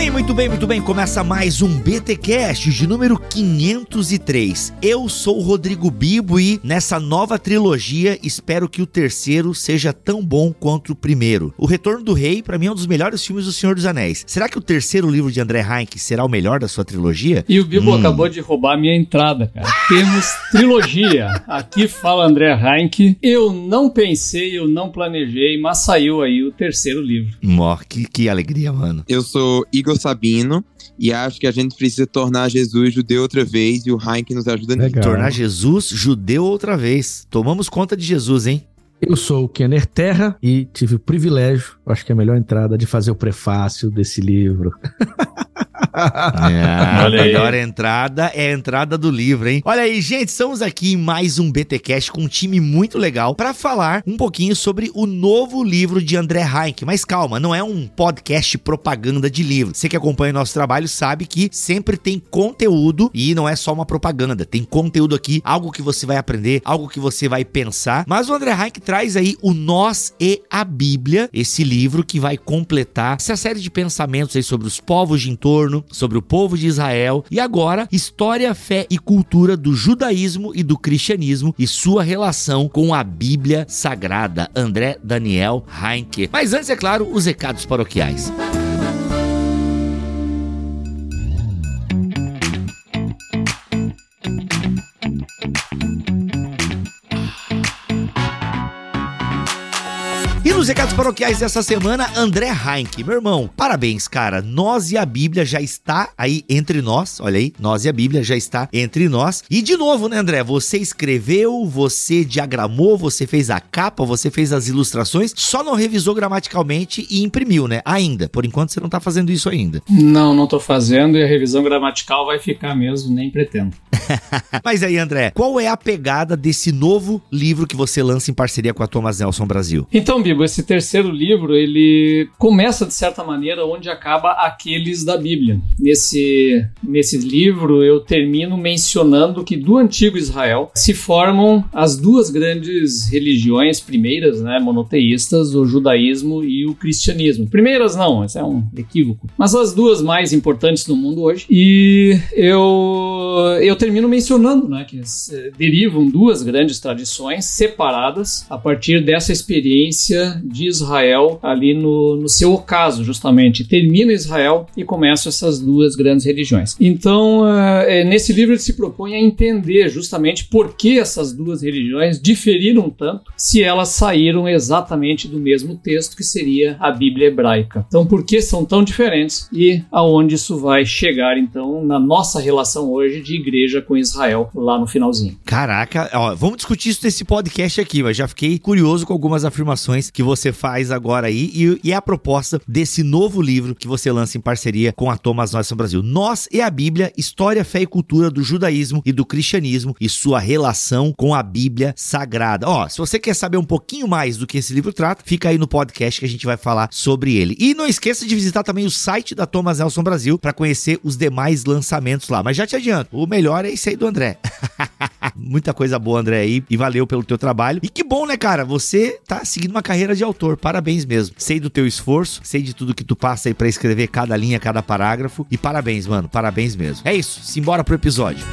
Bem, muito bem, muito bem. Começa mais um BTcast de número 503. Eu sou o Rodrigo Bibo e nessa nova trilogia espero que o terceiro seja tão bom quanto o primeiro. O Retorno do Rei, para mim, é um dos melhores filmes do Senhor dos Anéis. Será que o terceiro livro de André Heinck será o melhor da sua trilogia? E o Bibo hum. acabou de roubar a minha entrada, cara. Temos trilogia. Aqui fala André Heinck. Eu não pensei, eu não planejei, mas saiu aí o terceiro livro. Mó, que, que alegria, mano. Eu sou Igor Sabino e acho que a gente precisa tornar Jesus judeu outra vez e o Heineken nos ajuda nisso. Tornar Jesus judeu outra vez. Tomamos conta de Jesus, hein? Eu sou o Kenner Terra e tive o privilégio, acho que é a melhor entrada, de fazer o prefácio desse livro. É, a melhor entrada é a entrada do livro, hein? Olha aí, gente, estamos aqui em mais um BTcast com um time muito legal para falar um pouquinho sobre o novo livro de André Heinck. Mas calma, não é um podcast propaganda de livro. Você que acompanha o nosso trabalho sabe que sempre tem conteúdo e não é só uma propaganda. Tem conteúdo aqui, algo que você vai aprender, algo que você vai pensar. Mas o André Heinck traz aí o Nós e a Bíblia, esse livro que vai completar essa série de pensamentos aí sobre os povos de entorno, sobre o povo de Israel e agora história, fé e cultura do judaísmo e do cristianismo e sua relação com a Bíblia Sagrada. André Daniel Heinke. Mas antes, é claro, os recados paroquiais. Nos recados paroquiais dessa semana, André Heinck. Meu irmão, parabéns, cara. Nós e a Bíblia já está aí entre nós. Olha aí, nós e a Bíblia já está entre nós. E de novo, né, André? Você escreveu, você diagramou, você fez a capa, você fez as ilustrações, só não revisou gramaticalmente e imprimiu, né? Ainda. Por enquanto você não tá fazendo isso ainda. Não, não tô fazendo e a revisão gramatical vai ficar mesmo, nem pretendo. Mas aí, André, qual é a pegada desse novo livro que você lança em parceria com a Thomas Nelson Brasil? Então, Bibo, esse terceiro livro, ele começa de certa maneira onde acaba aqueles da Bíblia. Nesse, nesse livro eu termino mencionando que do antigo Israel se formam as duas grandes religiões primeiras, né, monoteístas, o judaísmo e o cristianismo. Primeiras não, esse é um equívoco. Mas as duas mais importantes no mundo hoje. E eu eu termino mencionando, né, que derivam duas grandes tradições separadas a partir dessa experiência de Israel ali no, no seu ocaso, justamente. Termina Israel e começam essas duas grandes religiões. Então, é, nesse livro ele se propõe a entender justamente por que essas duas religiões diferiram tanto se elas saíram exatamente do mesmo texto que seria a Bíblia hebraica. Então, por que são tão diferentes e aonde isso vai chegar, então, na nossa relação hoje de igreja com Israel lá no finalzinho. Caraca, ó, vamos discutir isso nesse podcast aqui, mas já fiquei curioso com algumas afirmações que você faz agora aí e, e é a proposta desse novo livro que você lança em parceria com a Thomas Nelson Brasil. Nós e a Bíblia, História, Fé e Cultura do Judaísmo e do Cristianismo e sua relação com a Bíblia Sagrada. Ó, se você quer saber um pouquinho mais do que esse livro trata, fica aí no podcast que a gente vai falar sobre ele. E não esqueça de visitar também o site da Thomas Nelson Brasil para conhecer os demais lançamentos lá. Mas já te adianto, o melhor é esse aí do André. Muita coisa boa, André, aí. E valeu pelo teu trabalho. E que bom, né, cara? Você tá seguindo uma carreira de autor. Parabéns mesmo. Sei do teu esforço, sei de tudo que tu passa aí para escrever cada linha, cada parágrafo. E parabéns, mano. Parabéns mesmo. É isso. Simbora pro episódio.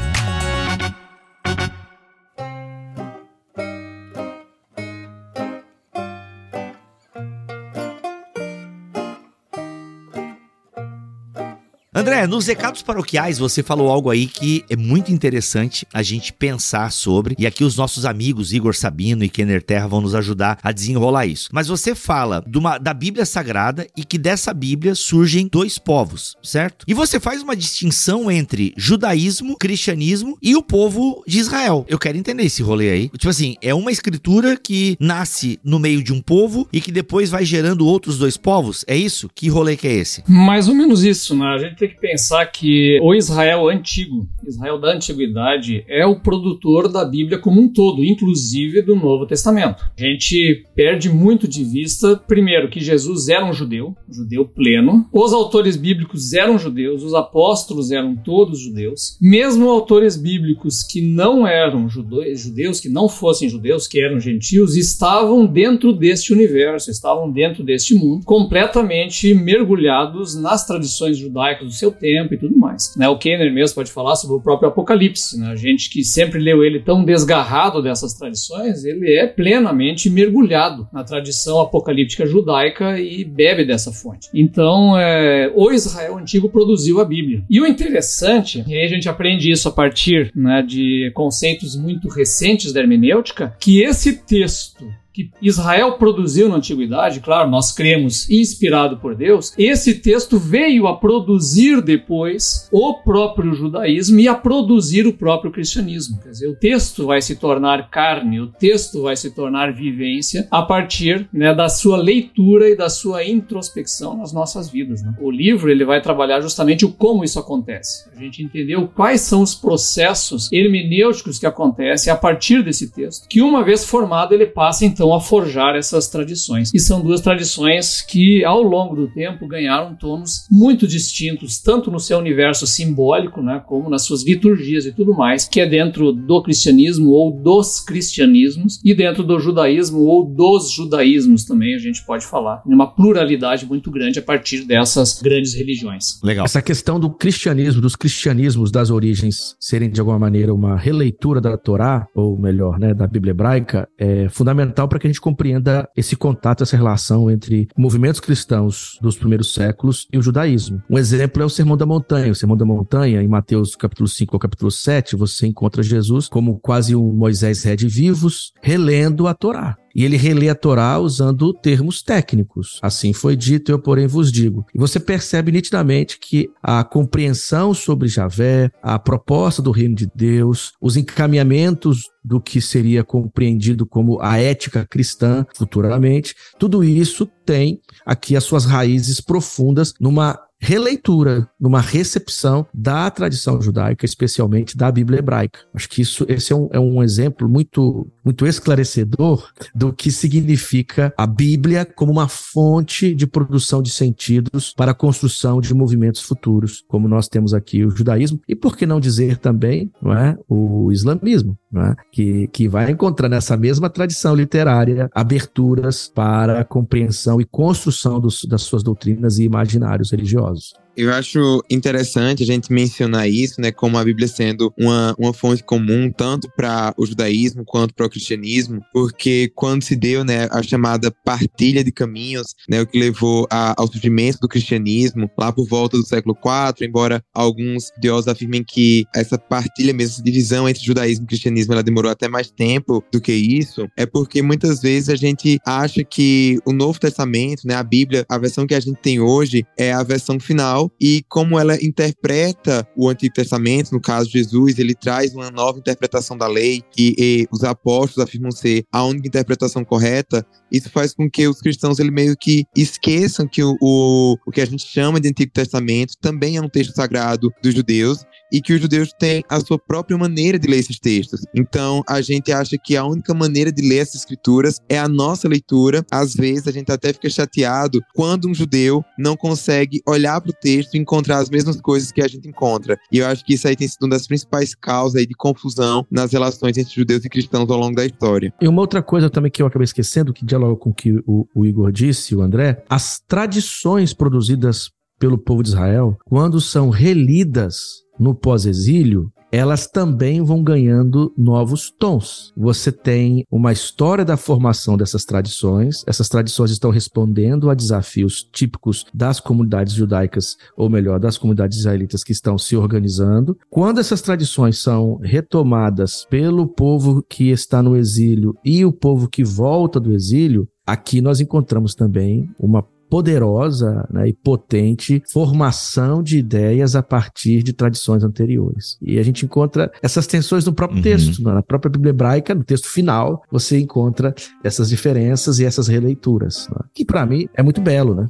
André, nos recados paroquiais você falou algo aí que é muito interessante a gente pensar sobre, e aqui os nossos amigos Igor Sabino e Kenner Terra vão nos ajudar a desenrolar isso. Mas você fala uma, da Bíblia Sagrada e que dessa Bíblia surgem dois povos, certo? E você faz uma distinção entre judaísmo, cristianismo e o povo de Israel. Eu quero entender esse rolê aí. Tipo assim, é uma escritura que nasce no meio de um povo e que depois vai gerando outros dois povos? É isso? Que rolê que é esse? Mais ou menos isso, né? A gente tem tem que pensar que o Israel antigo, Israel da antiguidade, é o produtor da Bíblia como um todo, inclusive do Novo Testamento. A gente perde muito de vista, primeiro, que Jesus era um judeu, judeu pleno. Os autores bíblicos eram judeus, os apóstolos eram todos judeus. Mesmo autores bíblicos que não eram judeus, que não fossem judeus, que eram gentios, estavam dentro deste universo, estavam dentro deste mundo, completamente mergulhados nas tradições judaicas do seu tempo e tudo mais. Né? O Kenner mesmo pode falar sobre o próprio Apocalipse. Né? A gente que sempre leu ele tão desgarrado dessas tradições, ele é plenamente mergulhado na tradição apocalíptica judaica e bebe dessa fonte. Então, é, o Israel antigo produziu a Bíblia. E o interessante, e aí a gente aprende isso a partir né, de conceitos muito recentes da hermenêutica, que esse texto que Israel produziu na antiguidade, claro, nós cremos inspirado por Deus, esse texto veio a produzir depois o próprio judaísmo e a produzir o próprio cristianismo. Quer dizer, o texto vai se tornar carne, o texto vai se tornar vivência a partir né, da sua leitura e da sua introspecção nas nossas vidas. Né? O livro ele vai trabalhar justamente o como isso acontece. A gente entendeu quais são os processos hermenêuticos que acontecem a partir desse texto, que uma vez formado ele passa então a forjar essas tradições. E são duas tradições que, ao longo do tempo, ganharam tons muito distintos, tanto no seu universo simbólico, né, como nas suas liturgias e tudo mais, que é dentro do cristianismo ou dos cristianismos, e dentro do judaísmo ou dos judaísmos também, a gente pode falar. Uma pluralidade muito grande a partir dessas grandes religiões. Legal. Essa questão do cristianismo, dos cristianismos das origens serem de alguma maneira uma releitura da Torá, ou melhor, né, da Bíblia hebraica, é fundamental para para que a gente compreenda esse contato, essa relação entre movimentos cristãos dos primeiros séculos e o judaísmo. Um exemplo é o Sermão da Montanha. O Sermão da Montanha, em Mateus capítulo 5 ao capítulo 7, você encontra Jesus como quase um Moisés ré de vivos, relendo a Torá. E ele relê a Torá usando termos técnicos. Assim foi dito, eu porém vos digo. E você percebe nitidamente que a compreensão sobre Javé, a proposta do reino de Deus, os encaminhamentos do que seria compreendido como a ética cristã futuramente, tudo isso tem aqui as suas raízes profundas numa releitura, numa recepção da tradição judaica, especialmente da Bíblia hebraica. Acho que isso, esse é um, é um exemplo muito, muito esclarecedor do que significa a Bíblia como uma fonte de produção de sentidos para a construção de movimentos futuros, como nós temos aqui o judaísmo, e por que não dizer também não é, o islamismo, não é, que, que vai encontrar nessa mesma tradição literária aberturas para a compreensão e construção dos, das suas doutrinas e imaginários religiosos. Eu acho interessante a gente mencionar isso, né, como a Bíblia sendo uma, uma fonte comum tanto para o judaísmo quanto para o cristianismo, porque quando se deu, né, a chamada partilha de caminhos, né, o que levou a, ao surgimento do cristianismo lá por volta do século IV, embora alguns teólogos afirmem que essa partilha mesmo, essa divisão entre judaísmo e cristianismo, ela demorou até mais tempo do que isso, é porque muitas vezes a gente acha que o Novo Testamento, né, a Bíblia, a versão que a gente tem hoje é a versão final e como ela interpreta o Antigo Testamento, no caso Jesus, ele traz uma nova interpretação da lei e, e os apóstolos afirmam ser a única interpretação correta. Isso faz com que os cristãos ele meio que esqueçam que o, o, o que a gente chama de Antigo Testamento também é um texto sagrado dos judeus e que os judeus têm a sua própria maneira de ler esses textos. Então, a gente acha que a única maneira de ler essas escrituras é a nossa leitura. Às vezes, a gente até fica chateado quando um judeu não consegue olhar para o texto e encontrar as mesmas coisas que a gente encontra. E eu acho que isso aí tem sido uma das principais causas de confusão nas relações entre judeus e cristãos ao longo da história. E uma outra coisa também que eu acabei esquecendo, que dialoga com o que o, o Igor disse, o André, as tradições produzidas pelo povo de Israel, quando são relidas no pós-exílio, elas também vão ganhando novos tons. Você tem uma história da formação dessas tradições, essas tradições estão respondendo a desafios típicos das comunidades judaicas, ou melhor, das comunidades israelitas que estão se organizando. Quando essas tradições são retomadas pelo povo que está no exílio e o povo que volta do exílio, aqui nós encontramos também uma poderosa né, e potente formação de ideias a partir de tradições anteriores. E a gente encontra essas tensões no próprio uhum. texto, na própria Bíblia hebraica, no texto final, você encontra essas diferenças e essas releituras, né, que para mim é muito belo, né?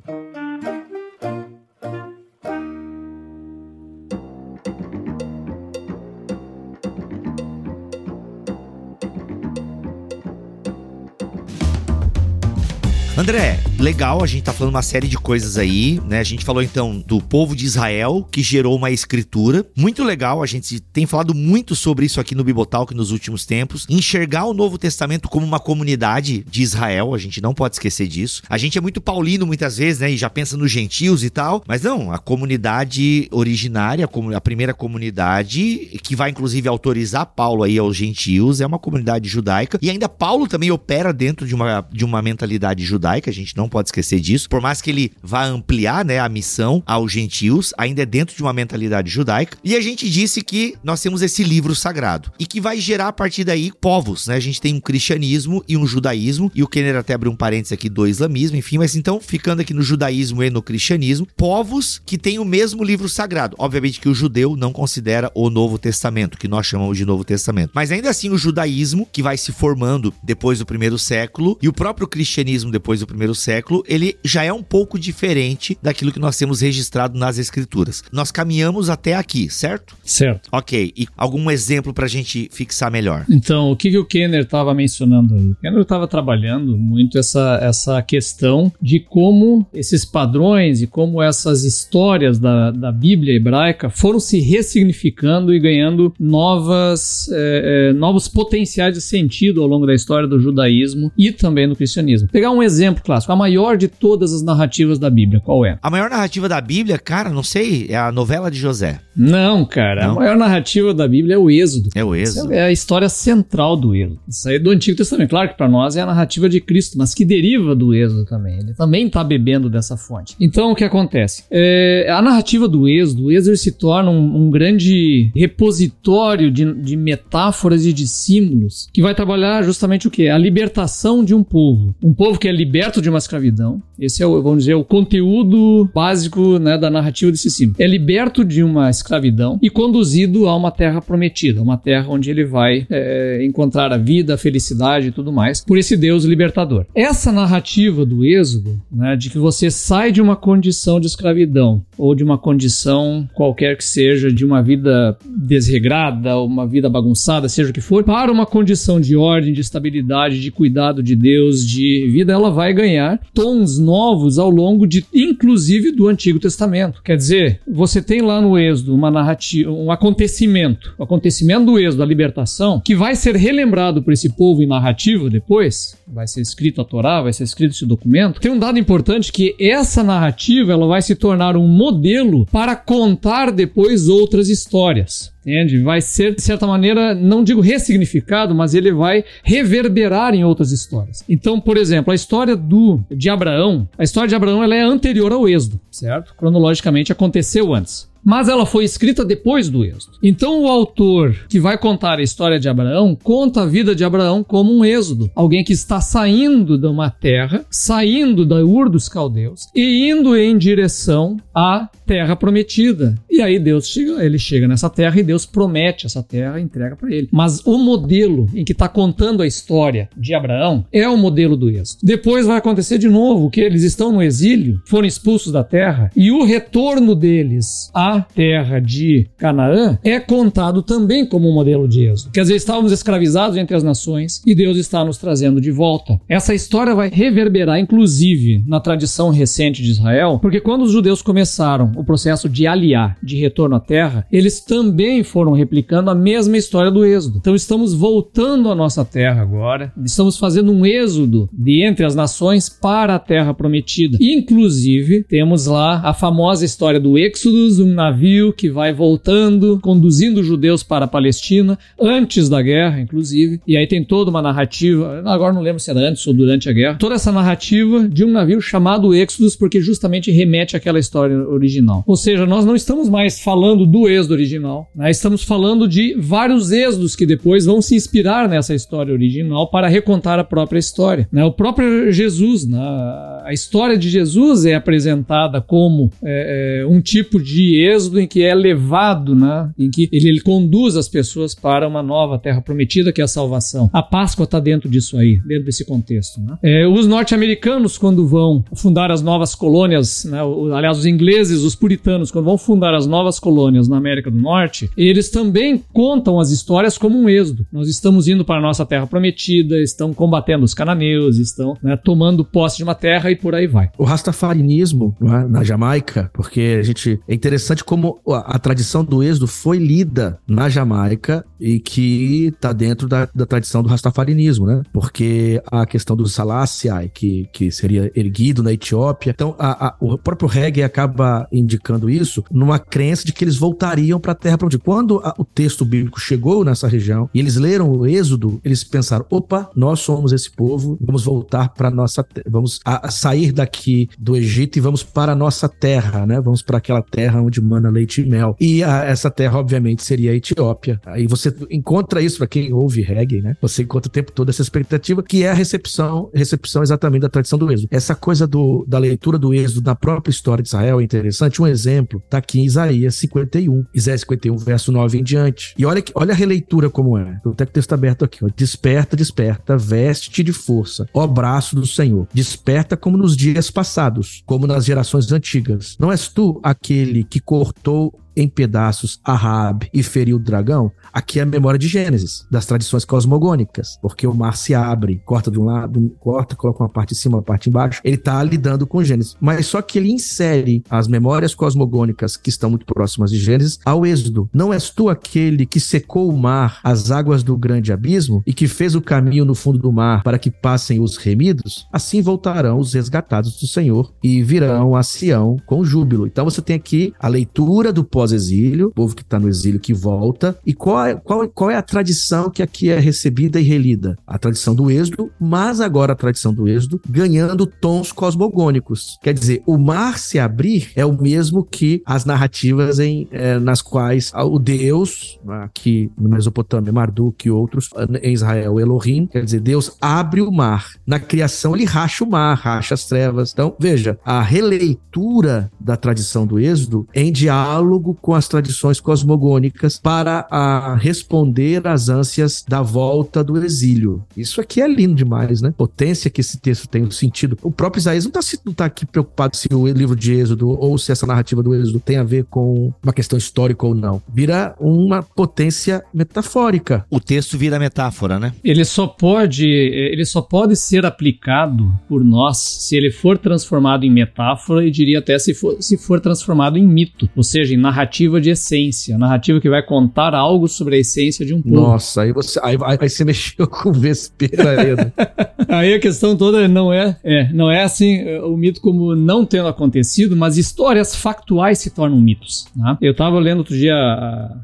André, legal, a gente tá falando uma série de coisas aí, né? A gente falou então do povo de Israel que gerou uma escritura. Muito legal, a gente tem falado muito sobre isso aqui no Bibotalk nos últimos tempos. Enxergar o Novo Testamento como uma comunidade de Israel, a gente não pode esquecer disso. A gente é muito paulino muitas vezes, né? E já pensa nos gentios e tal, mas não, a comunidade originária, a primeira comunidade que vai inclusive autorizar Paulo aí aos gentios, é uma comunidade judaica. E ainda Paulo também opera dentro de uma, de uma mentalidade judaica, a gente não pode esquecer disso. Por mais que ele vá ampliar né, a missão aos gentios, ainda é dentro de uma mentalidade judaica. E a gente disse que nós temos esse livro sagrado e que vai gerar a partir daí povos, né? A gente tem um cristianismo e um judaísmo, e o Kenner até abriu um parênteses aqui do islamismo, enfim, mas então ficando aqui no judaísmo e no cristianismo, povos que têm o mesmo livro sagrado. Obviamente que o judeu não considera o Novo Testamento, que nós chamamos de Novo Testamento. Mas ainda assim, o judaísmo, que vai se formando depois do primeiro século, e o próprio cristianismo depois do primeiro século, ele já é um pouco diferente daquilo que nós temos registrado nas escrituras. Nós caminhamos até aqui, certo? Certo. Ok. E algum exemplo pra gente fixar melhor? Então, o que, que o Kenner estava mencionando aí? O Kenner estava trabalhando muito essa, essa questão de como esses padrões e como essas histórias da, da Bíblia hebraica foram se ressignificando e ganhando novas, é, é, novos potenciais de sentido ao longo da história do judaísmo e também do cristianismo. Pegar um exemplo clássico, a maior de todas as narrativas da Bíblia, qual é? A maior narrativa da Bíblia, cara, não sei, é a novela de José. Não, cara, não? a maior narrativa da Bíblia é o Êxodo. É o Êxodo. é a história central do Êxodo. Isso aí é do Antigo Testamento. Claro que para nós é a narrativa de Cristo, mas que deriva do Êxodo também. Ele também está bebendo dessa fonte. Então, o que acontece? É, a narrativa do Êxodo, o Êxodo se torna um, um grande repositório de, de metáforas e de símbolos que vai trabalhar justamente o que? A libertação de um povo. Um povo que é liberto de uma escravidão. Esse é, o, vamos dizer, o conteúdo básico né, da narrativa desse símbolo. É liberto de uma escravidão e conduzido a uma terra prometida, uma terra onde ele vai é, encontrar a vida, a felicidade e tudo mais, por esse Deus libertador. Essa narrativa do Êxodo, né, de que você sai de uma condição de escravidão ou de uma condição qualquer que seja, de uma vida desregrada, uma vida bagunçada, seja o que for, para uma condição de ordem, de estabilidade, de cuidado de Deus, de vida, ela vai ganhar tons novos ao longo de, inclusive, do Antigo Testamento. Quer dizer, você tem lá no Êxodo uma narrativa, um acontecimento, o acontecimento do Êxodo, a libertação, que vai ser relembrado por esse povo em narrativa depois, vai ser escrito a Torá, vai ser escrito esse documento. Tem um dado importante que essa narrativa ela vai se tornar um modelo para contar depois outras histórias entende? Vai ser, de certa maneira, não digo ressignificado, mas ele vai reverberar em outras histórias. Então, por exemplo, a história do de Abraão, a história de Abraão ela é anterior ao Êxodo, certo? Cronologicamente aconteceu antes mas ela foi escrita depois do êxodo. Então o autor que vai contar a história de Abraão conta a vida de Abraão como um êxodo, alguém que está saindo de uma terra, saindo da Ur dos caldeus e indo em direção à terra prometida. E aí Deus chega, ele chega nessa terra e Deus promete essa terra entrega para ele. Mas o modelo em que está contando a história de Abraão é o modelo do êxodo. Depois vai acontecer de novo que eles estão no exílio, foram expulsos da terra e o retorno deles à terra de Canaã é contado também como um modelo de êxodo. Quer dizer, estávamos escravizados entre as nações e Deus está nos trazendo de volta. Essa história vai reverberar, inclusive, na tradição recente de Israel, porque quando os judeus começaram o processo de aliar, de retorno à terra, eles também foram replicando a mesma história do êxodo. Então estamos voltando à nossa terra agora, estamos fazendo um êxodo de entre as nações para a terra prometida. Inclusive, temos lá a famosa história do Êxodo, um navio que vai voltando, conduzindo judeus para a Palestina, antes da guerra, inclusive. E aí tem toda uma narrativa, agora não lembro se era antes ou durante a guerra, toda essa narrativa de um navio chamado Exodus, porque justamente remete àquela história original. Ou seja, nós não estamos mais falando do êxodo original, né? estamos falando de vários êxodos que depois vão se inspirar nessa história original para recontar a própria história. Né? O próprio Jesus, né? a história de Jesus é apresentada como é, é, um tipo de êxodo em que é levado, né? em que ele, ele conduz as pessoas para uma nova terra prometida, que é a salvação. A Páscoa está dentro disso aí, dentro desse contexto. Né? É, os norte-americanos, quando vão fundar as novas colônias, né? aliás, os ingleses, os puritanos, quando vão fundar as novas colônias na América do Norte, eles também contam as histórias como um êxodo. Nós estamos indo para a nossa terra prometida, estão combatendo os cananeus, estão né, tomando posse de uma terra e por aí vai. O rastafarianismo é, na Jamaica, porque a gente é interessante como a, a tradição do êxodo foi lida na Jamaica e que está dentro da, da, tradição do rastafarianismo, né? Porque a questão do Salassiai, que, que seria erguido na Etiópia, então a, a, o próprio reggae acaba indicando isso numa crença de que eles voltariam para a terra prometida. Quando o texto bíblico chegou nessa região e eles leram o Êxodo, eles pensaram: opa, nós somos esse povo, vamos voltar para nossa vamos a, sair daqui do Egito e vamos para a nossa terra, né? Vamos para aquela terra onde mana leite e mel. E essa terra, obviamente, seria a Etiópia. Aí você encontra isso para quem ouve reggae, né? Você encontra o tempo todo essa expectativa, que é a recepção, recepção exatamente da tradição do Êxodo. Essa coisa do, da leitura do Êxodo na própria história de Israel é interessante. Um exemplo está aqui em Isaías 51, Isaías 51, verso 9 em diante. E olha, olha a releitura como é. Eu tenho o texto aberto aqui. Ó. Desperta, desperta, veste-te de força, ó braço do Senhor. Desperta como nos dias passados, como nas gerações antigas. Não és tu aquele que cortou em pedaços a Raab e feriu o dragão, aqui é a memória de Gênesis, das tradições cosmogônicas, porque o mar se abre, corta de um lado, corta, coloca uma parte em cima, uma parte embaixo, ele está lidando com Gênesis, mas só que ele insere as memórias cosmogônicas que estão muito próximas de Gênesis ao Êxodo. Não és tu aquele que secou o mar, as águas do grande abismo, e que fez o caminho no fundo do mar para que passem os remidos? Assim voltarão os resgatados do Senhor e virão a Sião com júbilo. Então você tem aqui a leitura do pós pós-exílio, povo que está no exílio que volta. E qual é, qual, qual é a tradição que aqui é recebida e relida? A tradição do êxodo, mas agora a tradição do êxodo ganhando tons cosmogônicos. Quer dizer, o mar se abrir é o mesmo que as narrativas em, é, nas quais o Deus, aqui no Mesopotâmia, Marduk e outros, em Israel, Elohim, quer dizer, Deus abre o mar. Na criação ele racha o mar, racha as trevas. Então, veja, a releitura da tradição do êxodo em diálogo com as tradições cosmogônicas para a responder às ânsias da volta do exílio. Isso aqui é lindo demais, né? Potência que esse texto tem, o sentido. O próprio Isaías não está tá aqui preocupado se o livro de Êxodo ou se essa narrativa do Êxodo tem a ver com uma questão histórica ou não. Vira uma potência metafórica. O texto vira metáfora, né? Ele só pode, ele só pode ser aplicado por nós se ele for transformado em metáfora e diria até se for, se for transformado em mito, ou seja, em narrativa narrativa de essência, narrativa que vai contar algo sobre a essência de um povo. Nossa, aí você, aí, aí você mexeu com vespeira. aí a questão toda não é, é, não é assim o mito como não tendo acontecido, mas histórias factuais se tornam mitos. Né? Eu estava lendo outro dia,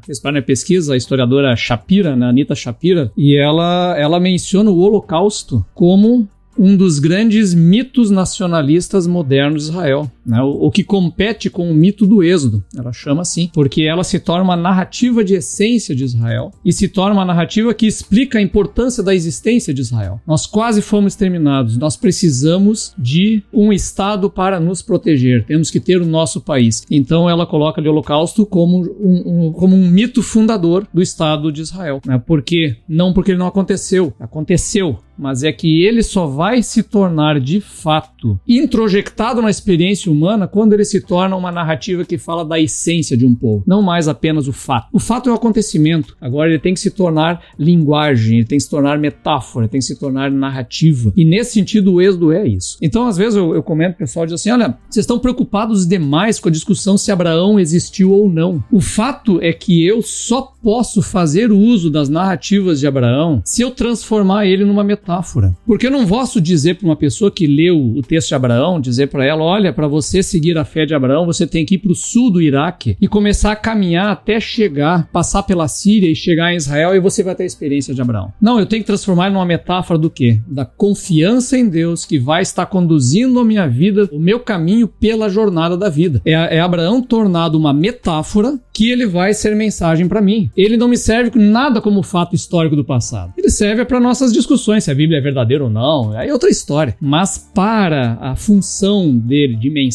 fez para minha pesquisa, a historiadora Shapira, né, Anitta Shapira, e ela, ela menciona o Holocausto como um dos grandes mitos nacionalistas modernos de Israel, né? o, o, que compete com o mito do Êxodo. Ela chama assim, porque ela se torna uma narrativa de essência de Israel e se torna uma narrativa que explica a importância da existência de Israel. Nós quase fomos exterminados, nós precisamos de um Estado para nos proteger, temos que ter o nosso país. Então ela coloca o Holocausto como um, um como um mito fundador do Estado de Israel. Né? Porque não porque ele não aconteceu, aconteceu mas é que ele só vai se tornar de fato introjectado na experiência humana quando ele se torna uma narrativa que fala da essência de um povo, não mais apenas o fato. O fato é o acontecimento, agora ele tem que se tornar linguagem, ele tem que se tornar metáfora, ele tem que se tornar narrativa. E nesse sentido, o êxodo é isso. Então, às vezes eu, eu comento, o pessoal diz assim: olha, vocês estão preocupados demais com a discussão se Abraão existiu ou não. O fato é que eu só posso fazer uso das narrativas de Abraão se eu transformar ele numa metáfora. Porque eu não posso dizer para uma pessoa que leu o texto de Abraão, dizer para ela: olha, para você seguir a fé de Abraão, você tem que ir para o sul do Iraque e começar a caminhar até chegar, passar pela Síria e chegar em Israel e você vai ter a experiência de Abraão. Não, eu tenho que transformar numa metáfora do quê? Da confiança em Deus que vai estar conduzindo a minha vida, o meu caminho pela jornada da vida. É, é Abraão tornado uma metáfora que ele vai ser mensagem para mim. Ele não me serve nada como fato histórico do passado. Ele serve para nossas discussões, se a Bíblia é verdadeira ou não, é outra história. Mas para a função dele de mensagem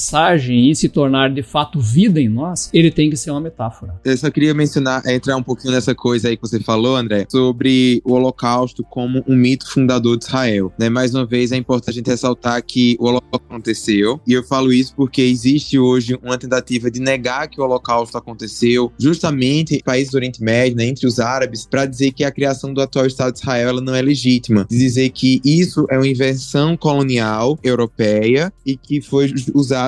e se tornar de fato vida em nós, ele tem que ser uma metáfora. Eu só queria mencionar, entrar um pouquinho nessa coisa aí que você falou, André, sobre o Holocausto como um mito fundador de Israel. Né? Mais uma vez, é importante a gente ressaltar que o Holocausto aconteceu, e eu falo isso porque existe hoje uma tentativa de negar que o Holocausto aconteceu justamente em países do Oriente Médio, né, entre os árabes, para dizer que a criação do atual Estado de Israel ela não é legítima. Dizer que isso é uma invenção colonial europeia e que foi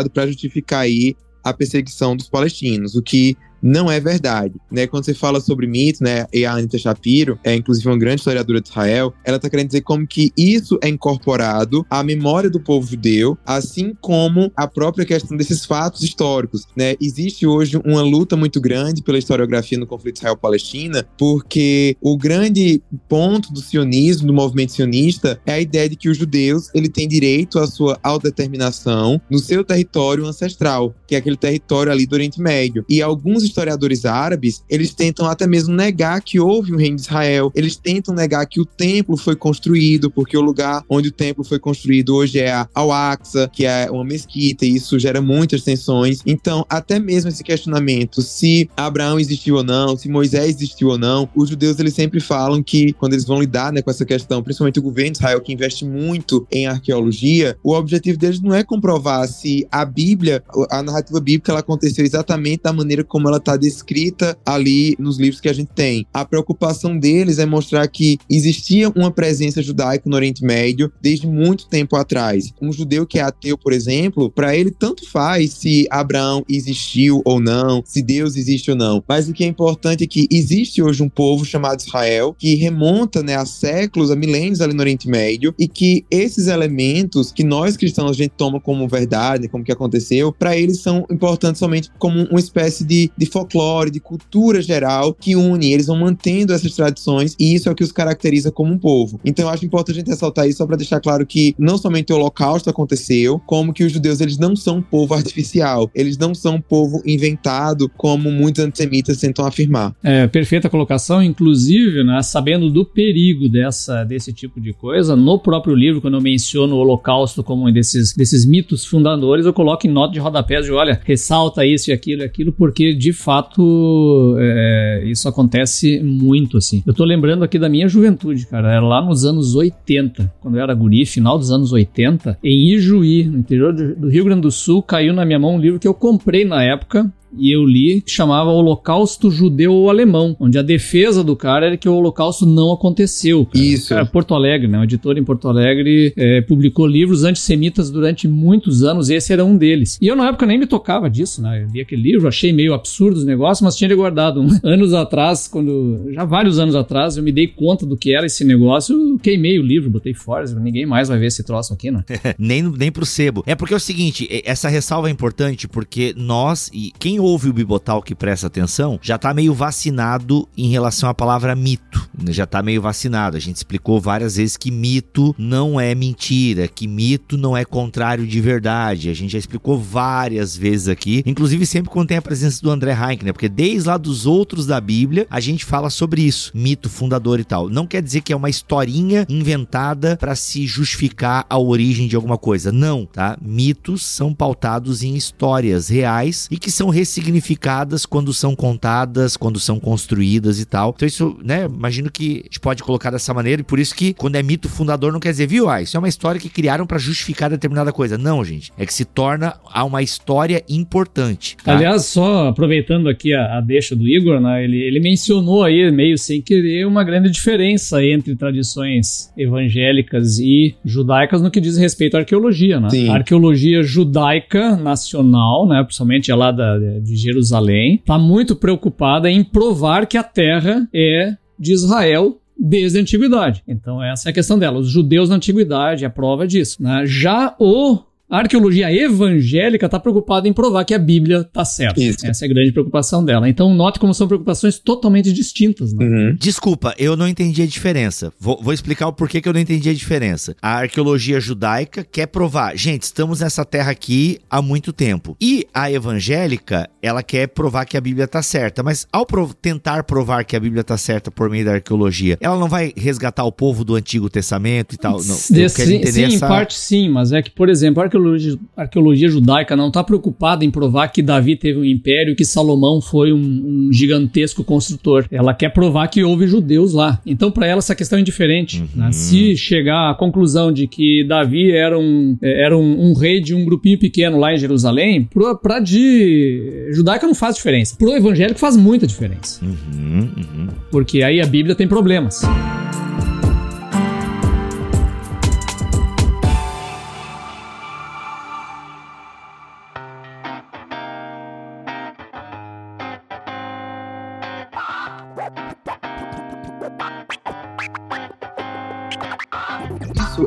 para justificar aí a perseguição dos palestinos, o que não é verdade, né? Quando você fala sobre mitos, né, e a Anita Shapiro, é inclusive uma grande historiadora de Israel, ela tá querendo dizer como que isso é incorporado à memória do povo judeu, assim como a própria questão desses fatos históricos, né? Existe hoje uma luta muito grande pela historiografia no conflito Israel-Palestina, porque o grande ponto do sionismo, do movimento sionista, é a ideia de que os judeus, ele tem direito à sua autodeterminação no seu território ancestral, que é aquele território ali do Oriente Médio. E alguns historiadores árabes, eles tentam até mesmo negar que houve um reino de Israel. Eles tentam negar que o templo foi construído, porque o lugar onde o templo foi construído hoje é Al-Aqsa, que é uma mesquita, e isso gera muitas tensões. Então, até mesmo esse questionamento se Abraão existiu ou não, se Moisés existiu ou não, os judeus eles sempre falam que quando eles vão lidar né, com essa questão, principalmente o governo de Israel que investe muito em arqueologia, o objetivo deles não é comprovar se a Bíblia, a narrativa bíblica, ela aconteceu exatamente da maneira como ela está descrita ali nos livros que a gente tem. A preocupação deles é mostrar que existia uma presença judaica no Oriente Médio desde muito tempo atrás. Um judeu que é ateu, por exemplo, para ele tanto faz se Abraão existiu ou não, se Deus existe ou não. Mas o que é importante é que existe hoje um povo chamado Israel que remonta né, a séculos, a milênios ali no Oriente Médio e que esses elementos que nós cristãos a gente toma como verdade, como que aconteceu, para eles são importantes somente como uma espécie de, de folclore, de cultura geral que une. Eles vão mantendo essas tradições e isso é o que os caracteriza como um povo. Então eu acho importante a gente ressaltar isso só para deixar claro que não somente o Holocausto aconteceu, como que os judeus eles não são um povo artificial, eles não são um povo inventado como muitos antissemitas tentam afirmar. É, perfeita colocação, inclusive, né, sabendo do perigo dessa, desse tipo de coisa, no próprio livro, quando eu menciono o Holocausto como um desses, desses mitos fundadores, eu coloco em nota de rodapé de, olha, ressalta isso e aquilo e aquilo, porque de fato, é, isso acontece muito, assim. Eu tô lembrando aqui da minha juventude, cara. Era lá nos anos 80, quando eu era guri, final dos anos 80, em Ijuí, no interior do Rio Grande do Sul, caiu na minha mão um livro que eu comprei na época, e eu li que chamava Holocausto Judeu Alemão, onde a defesa do cara era que o Holocausto não aconteceu. Cara. Isso. Cara, Porto Alegre, né? O editor em Porto Alegre é, publicou livros antissemitas durante muitos anos, e esse era um deles. E eu na época nem me tocava disso, né? Eu li aquele livro, achei meio absurdo os negócios, mas tinha ele guardado. anos atrás, quando. Já vários anos atrás, eu me dei conta do que era esse negócio, queimei o livro, botei fora, ninguém mais vai ver esse troço aqui, né? nem, nem pro sebo. É porque é o seguinte, essa ressalva é importante porque nós, e quem ouve o Bibotal que presta atenção, já tá meio vacinado em relação à palavra mito. Já tá meio vacinado. A gente explicou várias vezes que mito não é mentira, que mito não é contrário de verdade. A gente já explicou várias vezes aqui, inclusive sempre quando tem a presença do André Heinck, né? Porque desde lá dos outros da Bíblia, a gente fala sobre isso, mito fundador e tal. Não quer dizer que é uma historinha inventada para se justificar a origem de alguma coisa. Não, tá? Mitos são pautados em histórias reais e que são ressignificadas quando são contadas, quando são construídas e tal. Então isso, né, imagino que a gente pode colocar dessa maneira e por isso que quando é mito fundador não quer dizer, viu, ah, isso é uma história que criaram para justificar determinada coisa. Não, gente, é que se torna a uma história importante. Tá? Aliás, só aproveitando aqui a, a deixa do Igor, né, ele, ele mencionou aí, meio sem querer, uma grande diferença entre tradições evangélicas e judaicas no que diz respeito à arqueologia, né? Sim. A arqueologia judaica nacional, né, principalmente lá da, de Jerusalém, está muito preocupada em provar que a terra é de Israel desde a antiguidade. Então essa é a questão dela. Os judeus na antiguidade, a prova disso. Né? Já o a arqueologia evangélica está preocupada em provar que a Bíblia está certa. Isso. Essa é a grande preocupação dela. Então, note como são preocupações totalmente distintas. Né? Uhum. Desculpa, eu não entendi a diferença. Vou, vou explicar o porquê que eu não entendi a diferença. A arqueologia judaica quer provar, gente, estamos nessa terra aqui há muito tempo. E a evangélica, ela quer provar que a Bíblia está certa. Mas ao prov tentar provar que a Bíblia está certa por meio da arqueologia, ela não vai resgatar o povo do Antigo Testamento e tal? Não, eu Sim, sim essa... em parte sim, mas é que, por exemplo, a arqueologia arqueologia, arqueologia judaica não está preocupada em provar que Davi teve um império, que Salomão foi um, um gigantesco construtor. Ela quer provar que houve judeus lá. Então, para ela, essa questão é indiferente. Uhum. Né? Se chegar à conclusão de que Davi era um, era um, um rei de um grupinho pequeno lá em Jerusalém, para de judaica não faz diferença. Pro evangélico faz muita diferença. Uhum, uhum. Porque aí a Bíblia tem problemas.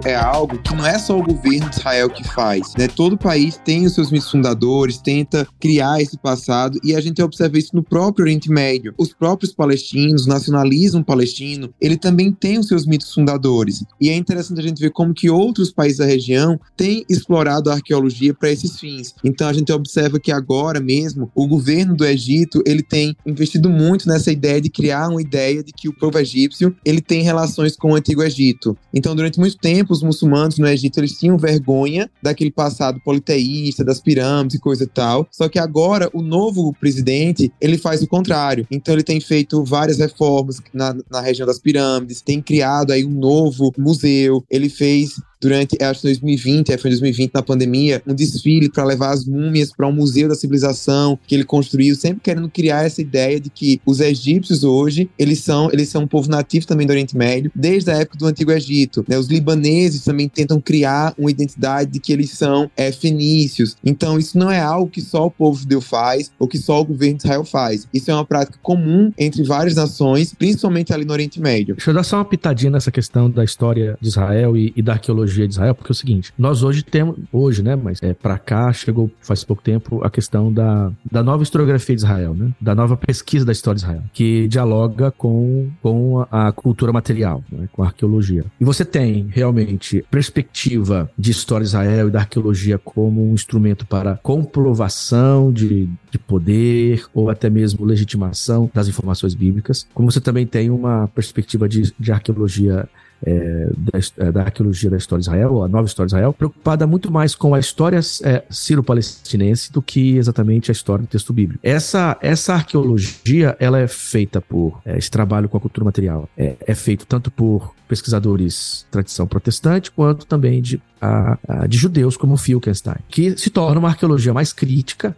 É algo que não é só o governo de Israel que faz, né? Todo país tem os seus mitos fundadores, tenta criar esse passado e a gente observa isso no próprio Oriente Médio. Os próprios palestinos, o nacionalismo palestino, ele também tem os seus mitos fundadores. E é interessante a gente ver como que outros países da região têm explorado a arqueologia para esses fins. Então a gente observa que agora mesmo o governo do Egito, ele tem investido muito nessa ideia de criar uma ideia de que o povo egípcio, ele tem relações com o antigo Egito. Então durante muito tempo os muçulmanos no Egito eles tinham vergonha daquele passado politeísta, das pirâmides e coisa e tal. Só que agora o novo presidente ele faz o contrário. Então ele tem feito várias reformas na, na região das pirâmides, tem criado aí um novo museu. Ele fez durante, acho que 2020, é, foi 2020 na pandemia, um desfile para levar as múmias para um museu da civilização que ele construiu, sempre querendo criar essa ideia de que os egípcios hoje, eles são, eles são um povo nativo também do Oriente Médio, desde a época do Antigo Egito. Né? Os libaneses também tentam criar uma identidade de que eles são é, fenícios. Então, isso não é algo que só o povo judeu faz ou que só o governo de Israel faz. Isso é uma prática comum entre várias nações, principalmente ali no Oriente Médio. Deixa eu dar só uma pitadinha nessa questão da história de Israel e, e da arqueologia de Israel, porque é o seguinte, nós hoje temos, hoje, né, mas é, para cá chegou faz pouco tempo a questão da, da nova historiografia de Israel, né, da nova pesquisa da história de Israel, que dialoga com, com a, a cultura material, né, com a arqueologia. E você tem realmente perspectiva de história de Israel e da arqueologia como um instrumento para comprovação de, de poder ou até mesmo legitimação das informações bíblicas, como você também tem uma perspectiva de, de arqueologia é, da, é, da, arqueologia da história de Israel, a nova história de Israel, preocupada muito mais com a história é, ciro-palestinense do que exatamente a história do texto bíblico. Essa, essa arqueologia, ela é feita por, é, esse trabalho com a cultura material, é, é feito tanto por pesquisadores tradição protestante, quanto também de, a, a, de judeus como Filkenstein, que se torna uma arqueologia mais crítica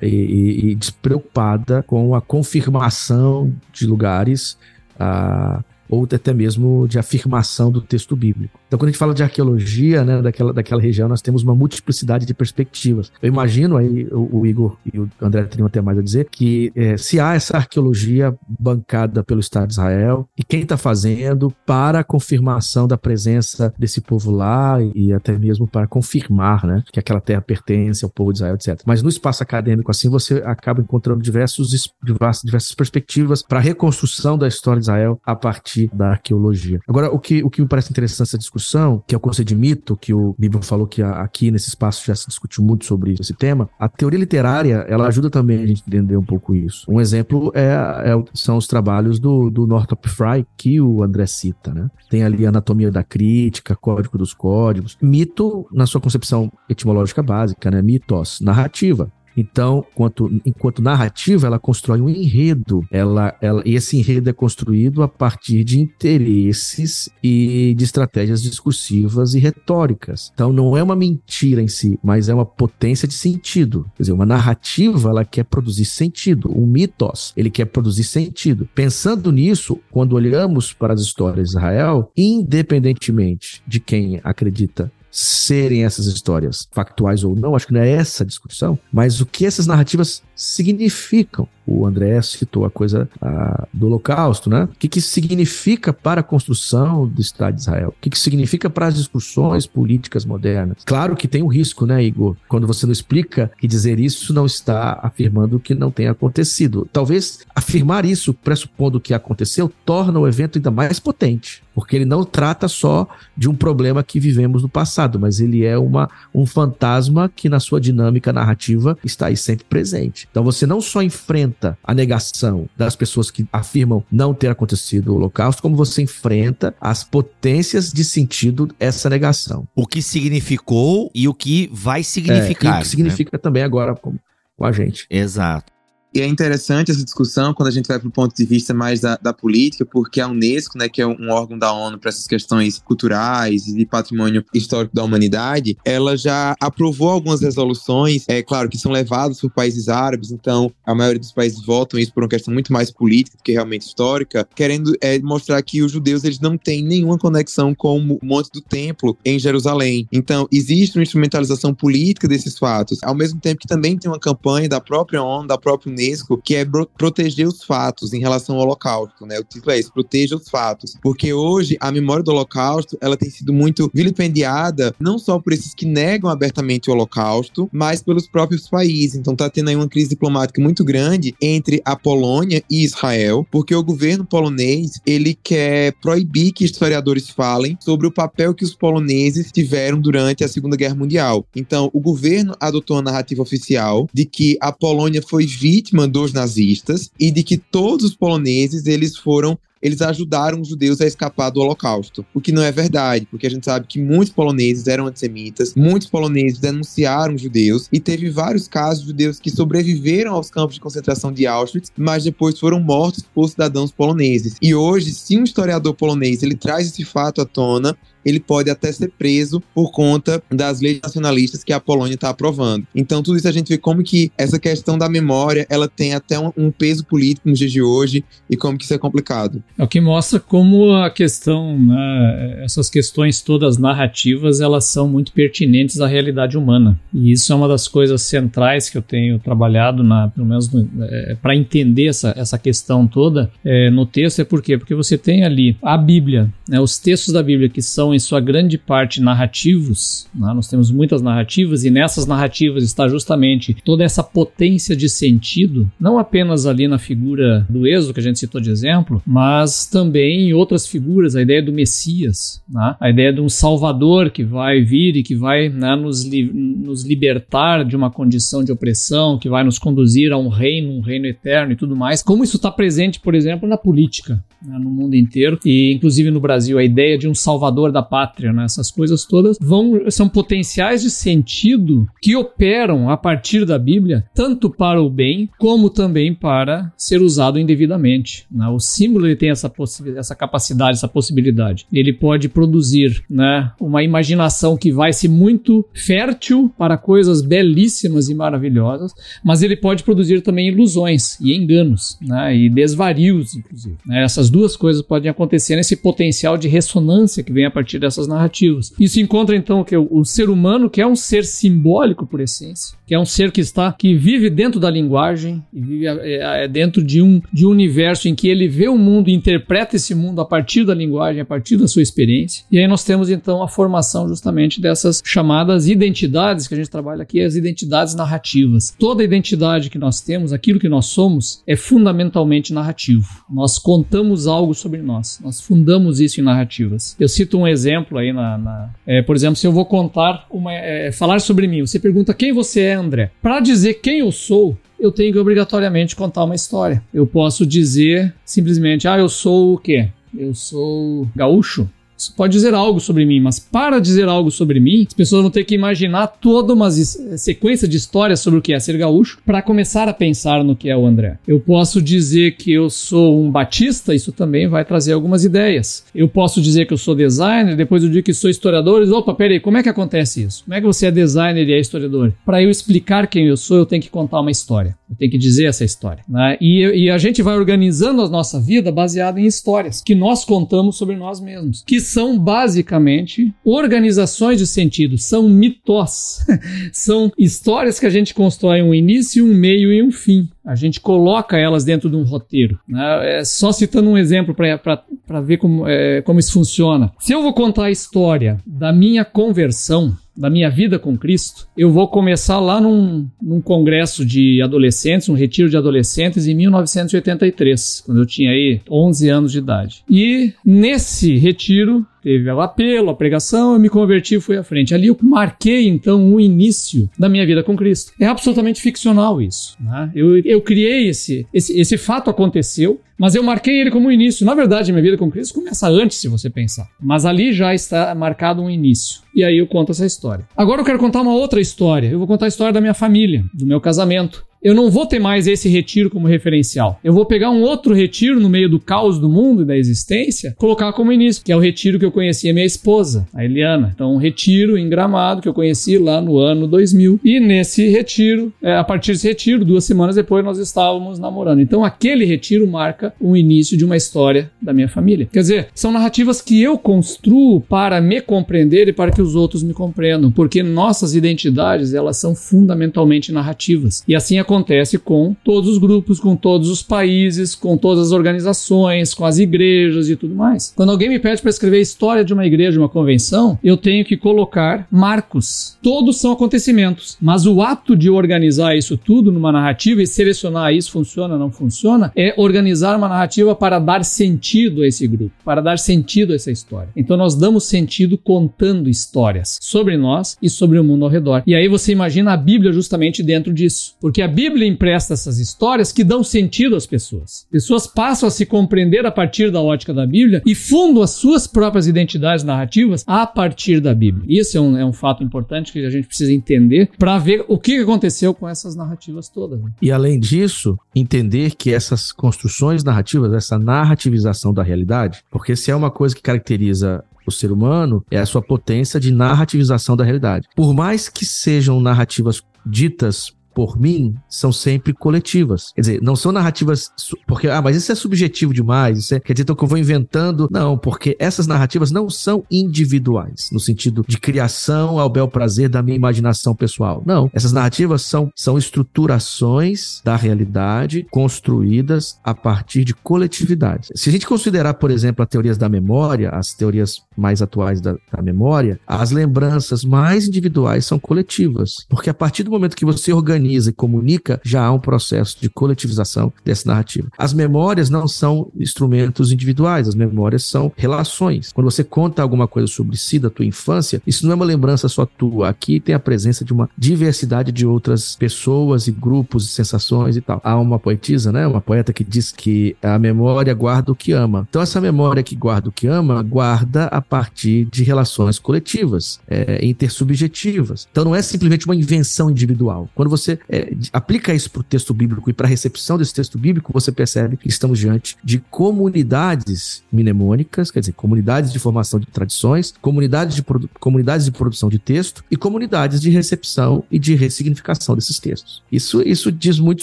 é? e, e, e, despreocupada com a confirmação de lugares a, ou até mesmo de afirmação do texto bíblico. Então, quando a gente fala de arqueologia, né, daquela, daquela região, nós temos uma multiplicidade de perspectivas. Eu imagino, aí o, o Igor e o André teriam até mais a dizer, que é, se há essa arqueologia bancada pelo Estado de Israel, e quem está fazendo para a confirmação da presença desse povo lá, e até mesmo para confirmar né, que aquela terra pertence ao povo de Israel, etc. Mas no espaço acadêmico, assim, você acaba encontrando diversos, diversas perspectivas para a reconstrução da história de Israel a partir da arqueologia. Agora, o que, o que me parece interessante nessa discussão discussão, que é o conceito de mito, que o Bíblia falou que aqui nesse espaço já se discutiu muito sobre esse tema, a teoria literária, ela ajuda também a gente entender um pouco isso. Um exemplo é, é são os trabalhos do, do Northrop Frye, que o André cita, né? Tem ali Anatomia da Crítica, Código dos Códigos. Mito, na sua concepção etimológica básica, né? Mitos, narrativa. Então, enquanto, enquanto narrativa, ela constrói um enredo. Ela, ela, e esse enredo é construído a partir de interesses e de estratégias discursivas e retóricas. Então, não é uma mentira em si, mas é uma potência de sentido. Quer dizer, uma narrativa, ela quer produzir sentido. Um mitos, ele quer produzir sentido. Pensando nisso, quando olhamos para as histórias de Israel, independentemente de quem acredita serem essas histórias factuais ou não, acho que não é essa a discussão, mas o que essas narrativas significam. O André citou a coisa a, do Holocausto, né? O que, que significa para a construção do Estado de Israel? O que, que significa para as discussões políticas modernas? Claro que tem um risco, né, Igor? Quando você não explica que dizer isso não está afirmando que não tenha acontecido. Talvez afirmar isso, pressupondo que aconteceu, torna o evento ainda mais potente porque ele não trata só de um problema que vivemos no passado, mas ele é uma, um fantasma que na sua dinâmica narrativa está aí sempre presente. Então você não só enfrenta a negação das pessoas que afirmam não ter acontecido o Holocausto, como você enfrenta as potências de sentido essa negação. O que significou e o que vai significar. É, e o que significa né? também agora com, com a gente. Exato. E é interessante essa discussão quando a gente vai para o ponto de vista mais da, da, política, porque a Unesco, né, que é um órgão da ONU para essas questões culturais e de patrimônio histórico da humanidade, ela já aprovou algumas resoluções, é claro, que são levadas por países árabes, então a maioria dos países votam isso por uma questão muito mais política do que realmente histórica, querendo é, mostrar que os judeus eles não têm nenhuma conexão com o Monte do Templo em Jerusalém. Então, existe uma instrumentalização política desses fatos, ao mesmo tempo que também tem uma campanha da própria ONU, da própria Unesco, que é proteger os fatos em relação ao Holocausto, né? O título é esse, proteja os fatos. Porque hoje a memória do Holocausto, ela tem sido muito vilipendiada, não só por esses que negam abertamente o Holocausto, mas pelos próprios países. Então tá tendo aí uma crise diplomática muito grande entre a Polônia e Israel, porque o governo polonês, ele quer proibir que historiadores falem sobre o papel que os poloneses tiveram durante a Segunda Guerra Mundial. Então, o governo adotou a narrativa oficial de que a Polônia foi vítima vítima dos nazistas e de que todos os poloneses eles foram eles ajudaram os judeus a escapar do Holocausto. O que não é verdade, porque a gente sabe que muitos poloneses eram antissemitas, muitos poloneses denunciaram judeus e teve vários casos de judeus que sobreviveram aos campos de concentração de Auschwitz, mas depois foram mortos por cidadãos poloneses. E hoje, se um historiador polonês ele traz esse fato à tona, ele pode até ser preso por conta das leis nacionalistas que a Polônia está aprovando. Então, tudo isso a gente vê como que essa questão da memória, ela tem até um, um, peso político nos dias de hoje e como que isso é complicado. É o que mostra como a questão, né, essas questões todas narrativas, elas são muito pertinentes à realidade humana. E isso é uma das coisas centrais que eu tenho trabalhado, na, pelo menos é, para entender essa, essa questão toda é, no texto, é por quê? Porque você tem ali a Bíblia, né, os textos da Bíblia que são em sua grande parte narrativos. Né? Nós temos muitas narrativas e nessas narrativas está justamente toda essa potência de sentido, não apenas ali na figura do Êxodo que a gente citou de exemplo, mas também em outras figuras, a ideia do Messias, né? a ideia de um Salvador que vai vir e que vai né, nos, li nos libertar de uma condição de opressão, que vai nos conduzir a um reino, um reino eterno e tudo mais. Como isso está presente, por exemplo, na política, né, no mundo inteiro e inclusive no Brasil, a ideia de um Salvador da da pátria, né? essas coisas todas vão são potenciais de sentido que operam a partir da Bíblia, tanto para o bem como também para ser usado indevidamente. Né? O símbolo ele tem essa, essa capacidade, essa possibilidade. Ele pode produzir né, uma imaginação que vai ser muito fértil para coisas belíssimas e maravilhosas, mas ele pode produzir também ilusões e enganos, né, e desvarios, inclusive. Né? Essas duas coisas podem acontecer nesse potencial de ressonância que vem a partir partir dessas narrativas. Isso encontra então que o, ser humano, que é um ser simbólico por essência, que é um ser que está que vive dentro da linguagem e vive é, é dentro de um, de um universo em que ele vê o mundo e interpreta esse mundo a partir da linguagem, a partir da sua experiência. E aí nós temos então a formação justamente dessas chamadas identidades que a gente trabalha aqui, as identidades narrativas. Toda identidade que nós temos, aquilo que nós somos, é fundamentalmente narrativo. Nós contamos algo sobre nós, nós fundamos isso em narrativas. Eu cito um exemplo aí na, na é, por exemplo, se eu vou contar uma, é, falar sobre mim, você pergunta quem você é, André. Para dizer quem eu sou, eu tenho que obrigatoriamente contar uma história. Eu posso dizer simplesmente, ah, eu sou o quê? Eu sou gaúcho. Isso pode dizer algo sobre mim, mas para dizer algo sobre mim, as pessoas vão ter que imaginar toda uma sequência de histórias sobre o que é ser gaúcho para começar a pensar no que é o André. Eu posso dizer que eu sou um batista, isso também vai trazer algumas ideias. Eu posso dizer que eu sou designer, depois eu digo que sou historiador, opa, peraí, como é que acontece isso? Como é que você é designer e é historiador? Para eu explicar quem eu sou, eu tenho que contar uma história. Eu tenho que dizer essa história. Né? E, e a gente vai organizando a nossa vida baseado em histórias que nós contamos sobre nós mesmos, que são basicamente organizações de sentido, são mitos, são histórias que a gente constrói um início, um meio e um fim. A gente coloca elas dentro de um roteiro. Né? É só citando um exemplo para ver como, é, como isso funciona. Se eu vou contar a história da minha conversão, da minha vida com Cristo, eu vou começar lá num, num congresso de adolescentes, um retiro de adolescentes em 1983, quando eu tinha aí 11 anos de idade. E nesse retiro teve o apelo, a pregação, eu me converti e fui à frente. Ali eu marquei, então, o início da minha vida com Cristo. É absolutamente ficcional isso. Né? Eu, eu criei esse, esse, esse fato aconteceu, mas eu marquei ele como um início. Na verdade, minha vida com Cristo começa antes, se você pensar. Mas ali já está marcado um início. E aí eu conto essa história. Agora eu quero contar uma outra história. Eu vou contar a história da minha família, do meu casamento eu não vou ter mais esse retiro como referencial. Eu vou pegar um outro retiro no meio do caos do mundo e da existência, colocar como início, que é o retiro que eu conheci a minha esposa, a Eliana. Então, um retiro em Gramado que eu conheci lá no ano 2000. E nesse retiro, é, a partir desse retiro, duas semanas depois, nós estávamos namorando. Então, aquele retiro marca o início de uma história da minha família. Quer dizer, são narrativas que eu construo para me compreender e para que os outros me compreendam, porque nossas identidades, elas são fundamentalmente narrativas. E assim é acontece com todos os grupos, com todos os países, com todas as organizações, com as igrejas e tudo mais. Quando alguém me pede para escrever a história de uma igreja, de uma convenção, eu tenho que colocar marcos. Todos são acontecimentos, mas o ato de organizar isso tudo numa narrativa e selecionar isso funciona, não funciona, é organizar uma narrativa para dar sentido a esse grupo, para dar sentido a essa história. Então nós damos sentido contando histórias sobre nós e sobre o mundo ao redor. E aí você imagina a Bíblia justamente dentro disso, porque a Bíblia empresta essas histórias que dão sentido às pessoas. Pessoas passam a se compreender a partir da ótica da Bíblia e fundam as suas próprias identidades narrativas a partir da Bíblia. Isso é um, é um fato importante que a gente precisa entender para ver o que aconteceu com essas narrativas todas. Né? E além disso, entender que essas construções narrativas, essa narrativização da realidade, porque se é uma coisa que caracteriza o ser humano é a sua potência de narrativização da realidade. Por mais que sejam narrativas ditas por mim, são sempre coletivas. Quer dizer, não são narrativas. Porque, ah, mas isso é subjetivo demais. Isso é, quer dizer, então que eu vou inventando. Não, porque essas narrativas não são individuais, no sentido de criação ao bel prazer da minha imaginação pessoal. Não. Essas narrativas são, são estruturações da realidade construídas a partir de coletividade. Se a gente considerar, por exemplo, as teorias da memória, as teorias mais atuais da, da memória, as lembranças mais individuais são coletivas. Porque a partir do momento que você organiza organiza e comunica, já há um processo de coletivização dessa narrativa. As memórias não são instrumentos individuais, as memórias são relações. Quando você conta alguma coisa sobre si, da tua infância, isso não é uma lembrança só tua. Aqui tem a presença de uma diversidade de outras pessoas e grupos e sensações e tal. Há uma poetisa, né, uma poeta que diz que a memória guarda o que ama. Então essa memória que guarda o que ama, guarda a partir de relações coletivas, é, intersubjetivas. Então não é simplesmente uma invenção individual. Quando você você é, aplica isso para o texto bíblico e para a recepção desse texto bíblico, você percebe que estamos diante de comunidades mnemônicas, quer dizer, comunidades de formação de tradições, comunidades de, comunidades de produção de texto e comunidades de recepção e de ressignificação desses textos. Isso, isso diz muito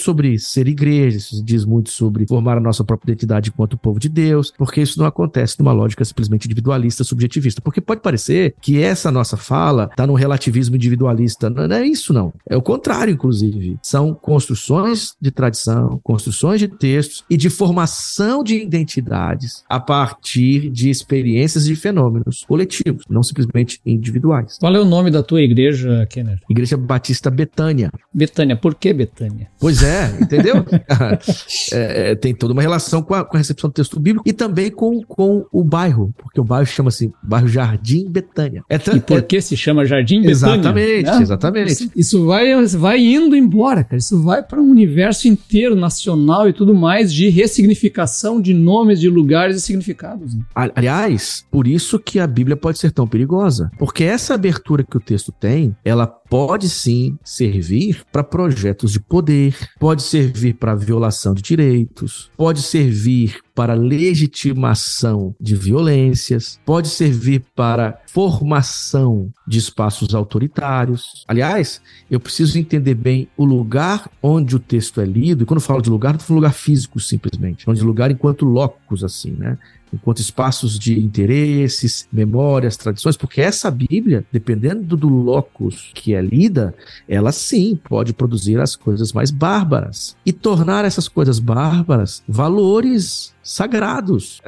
sobre ser igreja, isso diz muito sobre formar a nossa própria identidade enquanto povo de Deus, porque isso não acontece numa lógica simplesmente individualista, subjetivista. Porque pode parecer que essa nossa fala está num relativismo individualista. Não é isso, não. É o contrário, inclusive inclusive, são construções de tradição, construções de textos e de formação de identidades a partir de experiências e fenômenos coletivos, não simplesmente individuais. Qual é o nome da tua igreja, Kenner? Igreja Batista Betânia. Betânia, por que Betânia? Pois é, entendeu? é, é, tem toda uma relação com a, com a, recepção do texto bíblico e também com, com o bairro, porque o bairro chama-se bairro Jardim Betânia. É e por que se chama Jardim Betânia? Exatamente, né? exatamente. Isso, isso vai, vai indo indo embora, cara. Isso vai para um universo inteiro, nacional e tudo mais, de ressignificação de nomes, de lugares e significados. Né? Aliás, por isso que a Bíblia pode ser tão perigosa. Porque essa abertura que o texto tem, ela pode sim servir para projetos de poder, pode servir para violação de direitos, pode servir para legitimação de violências, pode servir para formação de espaços autoritários. Aliás, eu preciso entender bem o lugar onde o texto é lido, e quando eu falo de lugar, não falando lugar físico simplesmente, onde lugar enquanto locus, assim, né? Enquanto espaços de interesses, memórias, tradições, porque essa Bíblia, dependendo do locus que é lida, ela sim pode produzir as coisas mais bárbaras e tornar essas coisas bárbaras valores sagrados.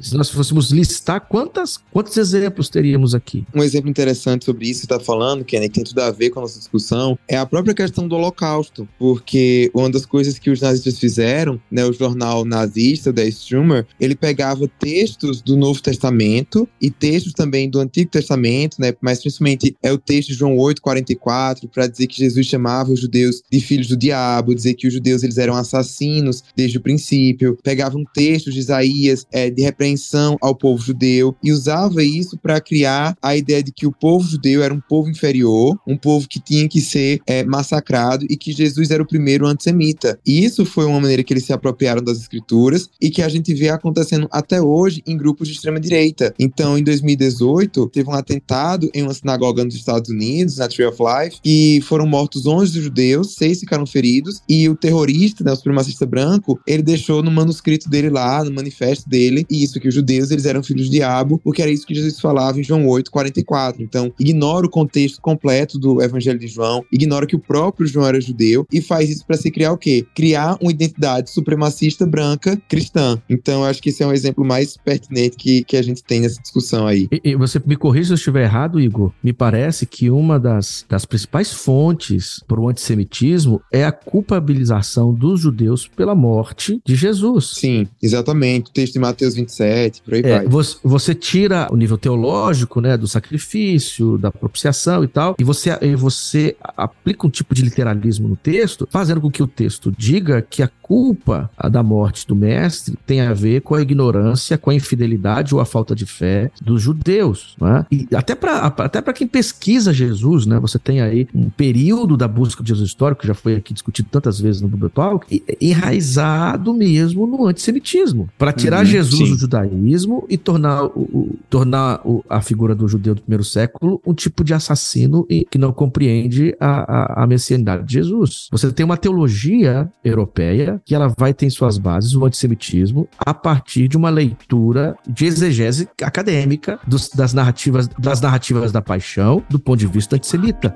Se nós fôssemos listar, quantas, quantos exemplos teríamos aqui? Um exemplo interessante sobre isso que está falando, Kenny, que tem tudo a ver com a nossa discussão, é a própria questão do Holocausto, porque uma das coisas que os nazistas fizeram, né, o jornal nazista, da Strummer, ele pegava textos do Novo Testamento e textos também do Antigo Testamento, né? Mas principalmente é o texto de João 8, 44, para dizer que Jesus chamava os judeus de filhos do diabo, dizer que os judeus eles eram assassinos desde o princípio, pegava um texto de Isaías é, de repreensão ao povo judeu e usava isso para criar a ideia de que o povo judeu era um povo inferior, um povo que tinha que ser é, massacrado e que Jesus era o primeiro antissemita. E isso foi uma maneira que eles se apropriaram das escrituras e que a gente vê acontecendo até hoje em grupos de extrema direita. Então, em 2018, teve um atentado em uma sinagoga nos Estados Unidos, na Tree of Life, e foram mortos 11 judeus, seis ficaram feridos, e o terrorista, né, o supremacista branco, ele deixou no manuscrito dele lá, no manifesto dele, isso, que os judeus eles eram filhos do diabo, porque era isso que Jesus falava em João 8, 44. Então, ignora o contexto completo do Evangelho de João, ignora que o próprio João era judeu e faz isso para se criar o quê? Criar uma identidade supremacista branca cristã. Então, eu acho que esse é um exemplo mais pertinente que, que a gente tem nessa discussão aí. E, e você me corrija se eu estiver errado, Igor. Me parece que uma das, das principais fontes para o antissemitismo é a culpabilização dos judeus pela morte de Jesus. Sim, exatamente. O texto de Mateus 27, por aí é, vai. Você, você, tira o nível teológico, né, do sacrifício, da propiciação e tal, e você, e você aplica um tipo de literalismo no texto, fazendo com que o texto diga que a culpa da morte do mestre tem a ver com a ignorância, com a infidelidade ou a falta de fé dos judeus. Né? E até para até quem pesquisa Jesus, né? você tem aí um período da busca de Jesus histórico, que já foi aqui discutido tantas vezes no Bible Talk, enraizado mesmo no antissemitismo. Para tirar uhum, Jesus sim. do judaísmo e tornar, o, o tornar o, a figura do judeu do primeiro século um tipo de assassino e, que não compreende a, a, a messianidade de Jesus. Você tem uma teologia europeia que ela vai ter em suas bases o antissemitismo a partir de uma leitura de exegese acadêmica dos, das, narrativas, das narrativas da paixão do ponto de vista antissemita.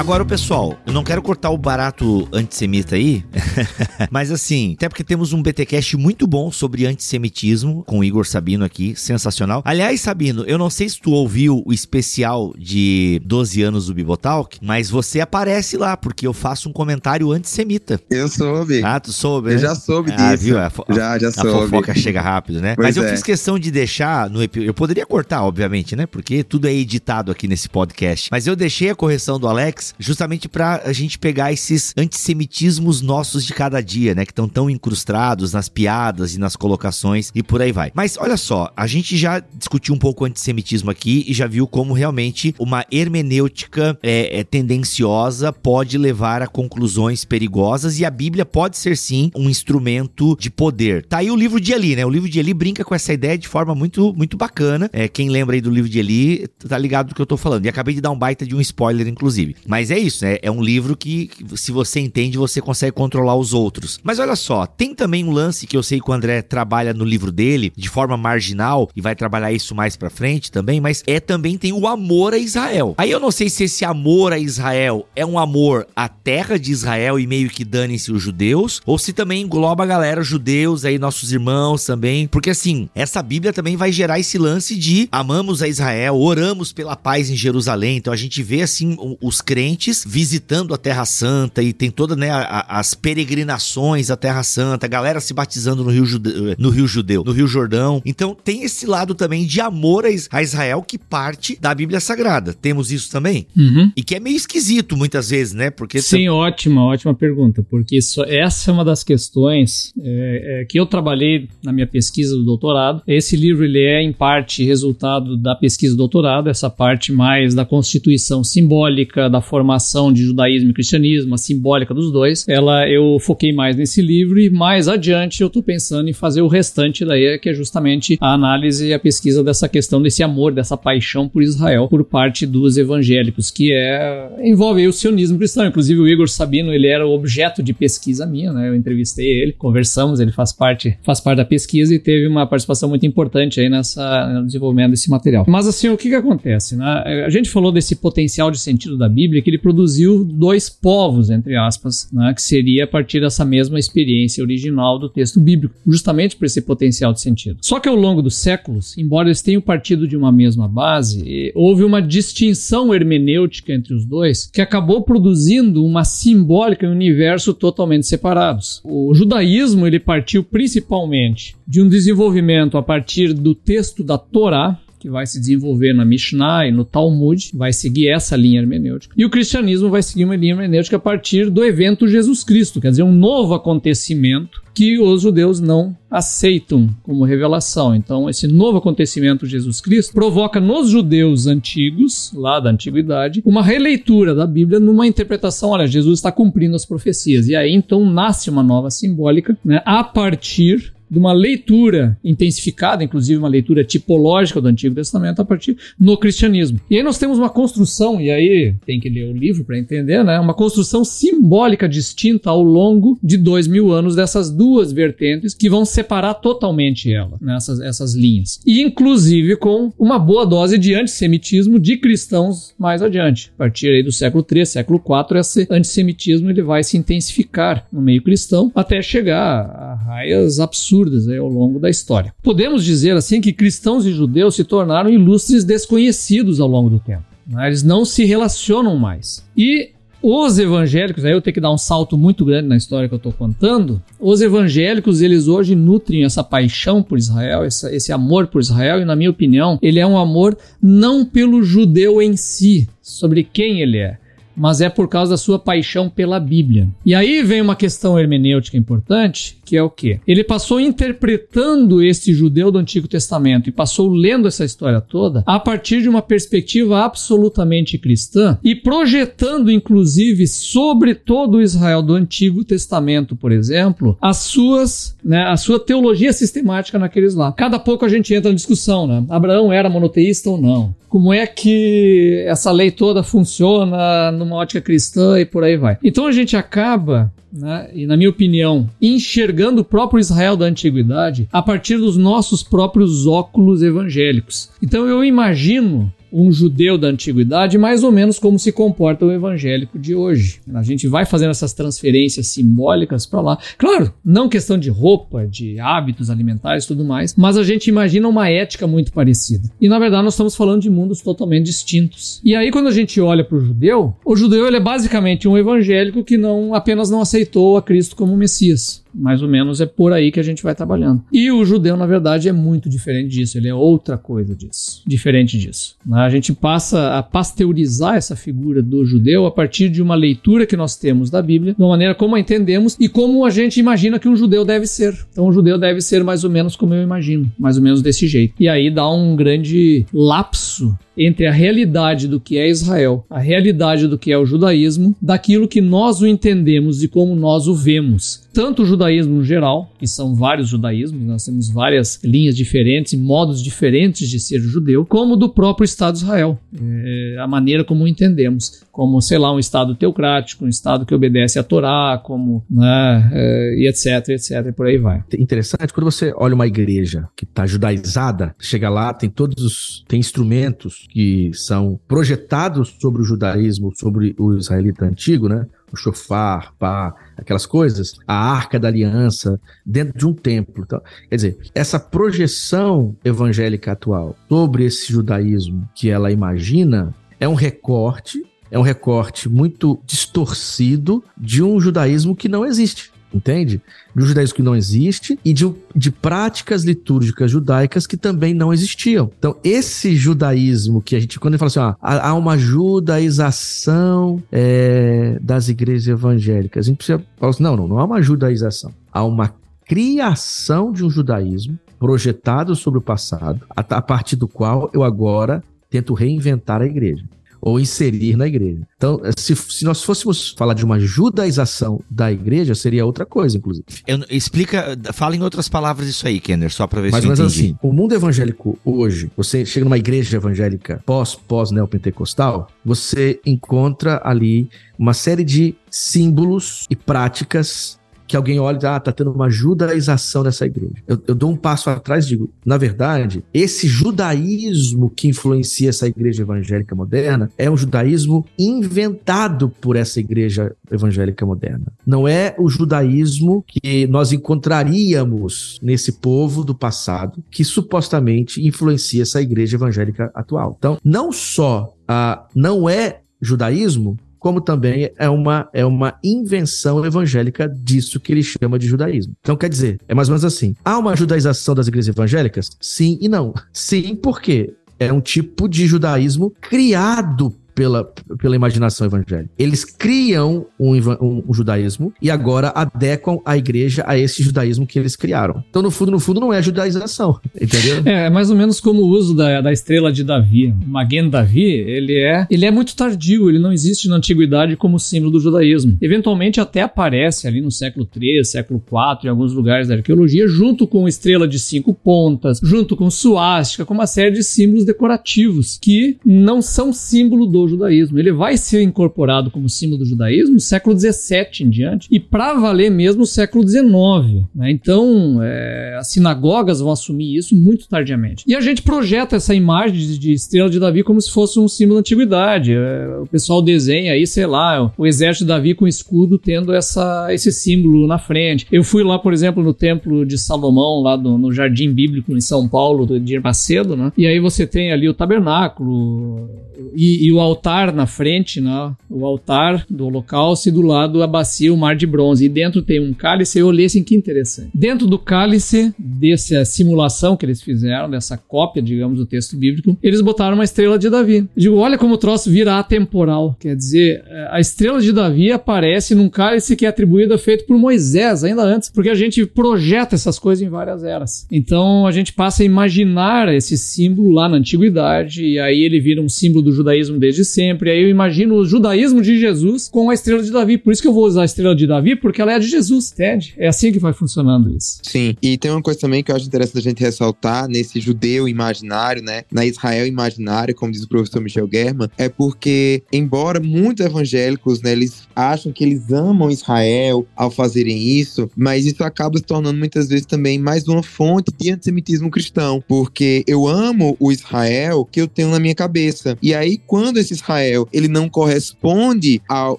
Agora, pessoal, eu não quero cortar o barato antissemita aí, mas assim, até porque temos um BTcast muito bom sobre antissemitismo, com o Igor Sabino aqui, sensacional. Aliás, Sabino, eu não sei se tu ouviu o especial de 12 anos do Bibotalk, mas você aparece lá, porque eu faço um comentário antissemita. Eu soube. Ah, tu soube, Eu né? já soube ah, disso. Viu? A, já, já soube. A fofoca chega rápido, né? Pois mas eu é. fiz questão de deixar no Eu poderia cortar, obviamente, né? Porque tudo é editado aqui nesse podcast. Mas eu deixei a correção do Alex justamente para a gente pegar esses antissemitismos nossos de cada dia, né? Que estão tão incrustados nas piadas e nas colocações e por aí vai. Mas olha só, a gente já discutiu um pouco o antissemitismo aqui e já viu como realmente uma hermenêutica é, é, tendenciosa pode levar a conclusões perigosas e a Bíblia pode ser sim um instrumento de poder. Tá aí o livro de Eli, né? O livro de Eli brinca com essa ideia de forma muito, muito bacana. É, quem lembra aí do livro de Eli tá ligado do que eu tô falando. E acabei de dar um baita de um spoiler, inclusive. Mas mas é isso, né? É um livro que, se você entende, você consegue controlar os outros. Mas olha só, tem também um lance que eu sei que o André trabalha no livro dele, de forma marginal, e vai trabalhar isso mais pra frente também, mas é também tem o amor a Israel. Aí eu não sei se esse amor a Israel é um amor à terra de Israel e meio que dane-se os judeus, ou se também engloba a galera judeus aí, nossos irmãos também. Porque assim, essa Bíblia também vai gerar esse lance de amamos a Israel, oramos pela paz em Jerusalém. Então a gente vê assim os crentes crentes visitando a Terra Santa e tem todas né, as peregrinações à Terra Santa, a galera se batizando no Rio, Judeu, no Rio Judeu, no Rio Jordão. Então tem esse lado também de amor a Israel que parte da Bíblia Sagrada. Temos isso também? Uhum. E que é meio esquisito muitas vezes, né? Porque Sim, ótima, ótima pergunta, porque isso, essa é uma das questões é, é, que eu trabalhei na minha pesquisa do doutorado. Esse livro ele é em parte resultado da pesquisa do doutorado, essa parte mais da constituição simbólica, da formação de judaísmo e cristianismo, a simbólica dos dois, ela eu foquei mais nesse livro e mais adiante eu estou pensando em fazer o restante daí, que é justamente a análise e a pesquisa dessa questão desse amor, dessa paixão por Israel por parte dos evangélicos, que é envolve o sionismo cristão. Inclusive o Igor Sabino, ele era o objeto de pesquisa minha, né? Eu entrevistei ele, conversamos, ele faz parte faz parte da pesquisa e teve uma participação muito importante aí nessa no desenvolvimento desse material. Mas assim, o que que acontece, né? A gente falou desse potencial de sentido da Bíblia que ele produziu dois povos, entre aspas, né, que seria partir dessa mesma experiência original do texto bíblico, justamente por esse potencial de sentido. Só que ao longo dos séculos, embora eles tenham partido de uma mesma base, houve uma distinção hermenêutica entre os dois que acabou produzindo uma simbólica em um universo totalmente separados. O judaísmo ele partiu principalmente de um desenvolvimento a partir do texto da Torá, que vai se desenvolver na Mishnah e no Talmud, vai seguir essa linha hermenêutica. E o cristianismo vai seguir uma linha hermenêutica a partir do evento Jesus Cristo, quer dizer, um novo acontecimento que os judeus não aceitam como revelação. Então, esse novo acontecimento Jesus Cristo provoca nos judeus antigos, lá da antiguidade, uma releitura da Bíblia numa interpretação, olha, Jesus está cumprindo as profecias. E aí então nasce uma nova simbólica, né, a partir de uma leitura intensificada, inclusive uma leitura tipológica do Antigo Testamento a partir no cristianismo. E aí nós temos uma construção, e aí tem que ler o livro para entender, né? Uma construção simbólica distinta ao longo de dois mil anos dessas duas vertentes que vão separar totalmente ela, nessas né? essas linhas. E inclusive com uma boa dose de antissemitismo de cristãos mais adiante. A partir aí do século III, século IV, esse antissemitismo ele vai se intensificar no meio cristão até chegar a raias absurdas absurdas aí, ao longo da história. Podemos dizer assim que cristãos e judeus se tornaram ilustres desconhecidos ao longo do tempo. Né? Eles não se relacionam mais. E os evangélicos, aí eu tenho que dar um salto muito grande na história que eu estou contando. Os evangélicos, eles hoje nutrem essa paixão por Israel, essa, esse amor por Israel, e na minha opinião, ele é um amor não pelo judeu em si, sobre quem ele é, mas é por causa da sua paixão pela Bíblia. E aí vem uma questão hermenêutica importante, que é o quê? Ele passou interpretando esse judeu do Antigo Testamento e passou lendo essa história toda a partir de uma perspectiva absolutamente cristã e projetando, inclusive, sobre todo o Israel do Antigo Testamento, por exemplo, as suas, né, a sua teologia sistemática naqueles lá. Cada pouco a gente entra na discussão, né? Abraão era monoteísta ou não? Como é que essa lei toda funciona numa ótica cristã e por aí vai. Então a gente acaba né, e na minha opinião, enxergando o próprio Israel da antiguidade a partir dos nossos próprios óculos evangélicos. Então eu imagino um judeu da antiguidade, mais ou menos como se comporta o evangélico de hoje. A gente vai fazendo essas transferências simbólicas para lá. Claro, não questão de roupa, de hábitos alimentares e tudo mais, mas a gente imagina uma ética muito parecida. E na verdade nós estamos falando de mundos totalmente distintos. E aí quando a gente olha para o judeu, o judeu ele é basicamente um evangélico que não apenas não aceitou a Cristo como Messias. Mais ou menos é por aí que a gente vai trabalhando. E o judeu, na verdade, é muito diferente disso. Ele é outra coisa disso. Diferente disso. Né? A gente passa a pasteurizar essa figura do judeu a partir de uma leitura que nós temos da Bíblia, de uma maneira como a entendemos e como a gente imagina que um judeu deve ser. Então, o judeu deve ser mais ou menos como eu imagino. Mais ou menos desse jeito. E aí dá um grande lapso entre a realidade do que é Israel, a realidade do que é o judaísmo, daquilo que nós o entendemos e como nós o vemos. Tanto o judaísmo no geral, que são vários judaísmos, nós temos várias linhas diferentes e modos diferentes de ser judeu, como do próprio Estado de Israel, é a maneira como entendemos, como, sei lá, um Estado teocrático, um Estado que obedece à Torá, como, né, é, e etc, etc, e por aí vai. Interessante, quando você olha uma igreja que está judaizada, chega lá, tem todos os, tem instrumentos que são projetados sobre o judaísmo, sobre o israelita antigo, né? O chofar, pá, aquelas coisas, a arca da aliança, dentro de um templo. Então, quer dizer, essa projeção evangélica atual sobre esse judaísmo que ela imagina é um recorte, é um recorte muito distorcido de um judaísmo que não existe entende? Do judaísmo que não existe e de, de práticas litúrgicas judaicas que também não existiam. Então, esse judaísmo que a gente, quando gente fala assim, ó, há uma judaização é, das igrejas evangélicas, a gente precisa falar assim, não, não, não há uma judaização. Há uma criação de um judaísmo projetado sobre o passado, a, a partir do qual eu agora tento reinventar a igreja ou inserir na igreja. Então, se, se nós fôssemos falar de uma judaização da igreja, seria outra coisa, inclusive. Eu, explica, fala em outras palavras isso aí, Kenner, só para ver Mais se eu entendi. entendi. assim, o mundo evangélico hoje, você chega numa igreja evangélica pós, pós neopentecostal, você encontra ali uma série de símbolos e práticas que alguém olhe e ah, tá tendo uma judaização dessa igreja. Eu, eu dou um passo atrás e digo, na verdade, esse judaísmo que influencia essa igreja evangélica moderna é um judaísmo inventado por essa igreja evangélica moderna. Não é o judaísmo que nós encontraríamos nesse povo do passado que supostamente influencia essa igreja evangélica atual. Então, não só ah, não é judaísmo, como também é uma, é uma invenção evangélica disso que ele chama de judaísmo. Então, quer dizer, é mais ou menos assim: há uma judaização das igrejas evangélicas? Sim e não. Sim, porque é um tipo de judaísmo criado pela, pela imaginação evangélica. Eles criam um, um, um, judaísmo e agora adequam a igreja a esse judaísmo que eles criaram. Então, no fundo, no fundo, não é judaização, entendeu? É, é mais ou menos como o uso da, da estrela de Davi. O Magen Davi, ele é, ele é muito tardio, ele não existe na antiguidade como símbolo do judaísmo. Eventualmente até aparece ali no século 3, século 4, em alguns lugares da arqueologia, junto com estrela de cinco pontas, junto com suástica, com uma série de símbolos decorativos que não são símbolo do judaísmo. Ele vai ser incorporado como símbolo do judaísmo no século XVII em diante e para valer mesmo no século XIX. Né? Então, é, as sinagogas vão assumir isso muito tardiamente. E a gente projeta essa imagem de, estrela de Davi como se fosse um símbolo da antiguidade. É, o pessoal desenha aí, sei lá, o exército de Davi com escudo tendo essa, esse símbolo na frente. Eu fui lá, por exemplo, no templo de Salomão, lá no, no Jardim Bíblico em São Paulo, de Macedo, né? E aí você tem ali o tabernáculo e, e o altar na frente, né? o altar do holocausto e do lado a bacia, o mar de bronze. E dentro tem um cálice. Eu olhei assim, que interessante. Dentro do cálice, dessa simulação que eles fizeram, dessa cópia, digamos, do texto bíblico, eles botaram uma estrela de Davi. Eu digo, olha como o troço vira atemporal. Quer dizer, a estrela de Davi aparece num cálice que é atribuído, feito por Moisés, ainda antes, porque a gente projeta essas coisas em várias eras. Então a gente passa a imaginar esse símbolo lá na antiguidade, e aí ele vira um símbolo do judaísmo desde sempre. Aí eu imagino o judaísmo de Jesus com a estrela de Davi. Por isso que eu vou usar a estrela de Davi, porque ela é de Jesus, entende? É assim que vai funcionando isso. Sim, e tem uma coisa também que eu acho interessante a gente ressaltar nesse judeu imaginário, né? Na Israel imaginária, como diz o professor Michel German, é porque, embora muitos evangélicos, né, eles acham que eles amam Israel ao fazerem isso, mas isso acaba se tornando muitas vezes também mais uma fonte de antissemitismo cristão, porque eu amo o Israel que eu tenho na minha cabeça. E aí, quando esse Israel ele não corresponde ao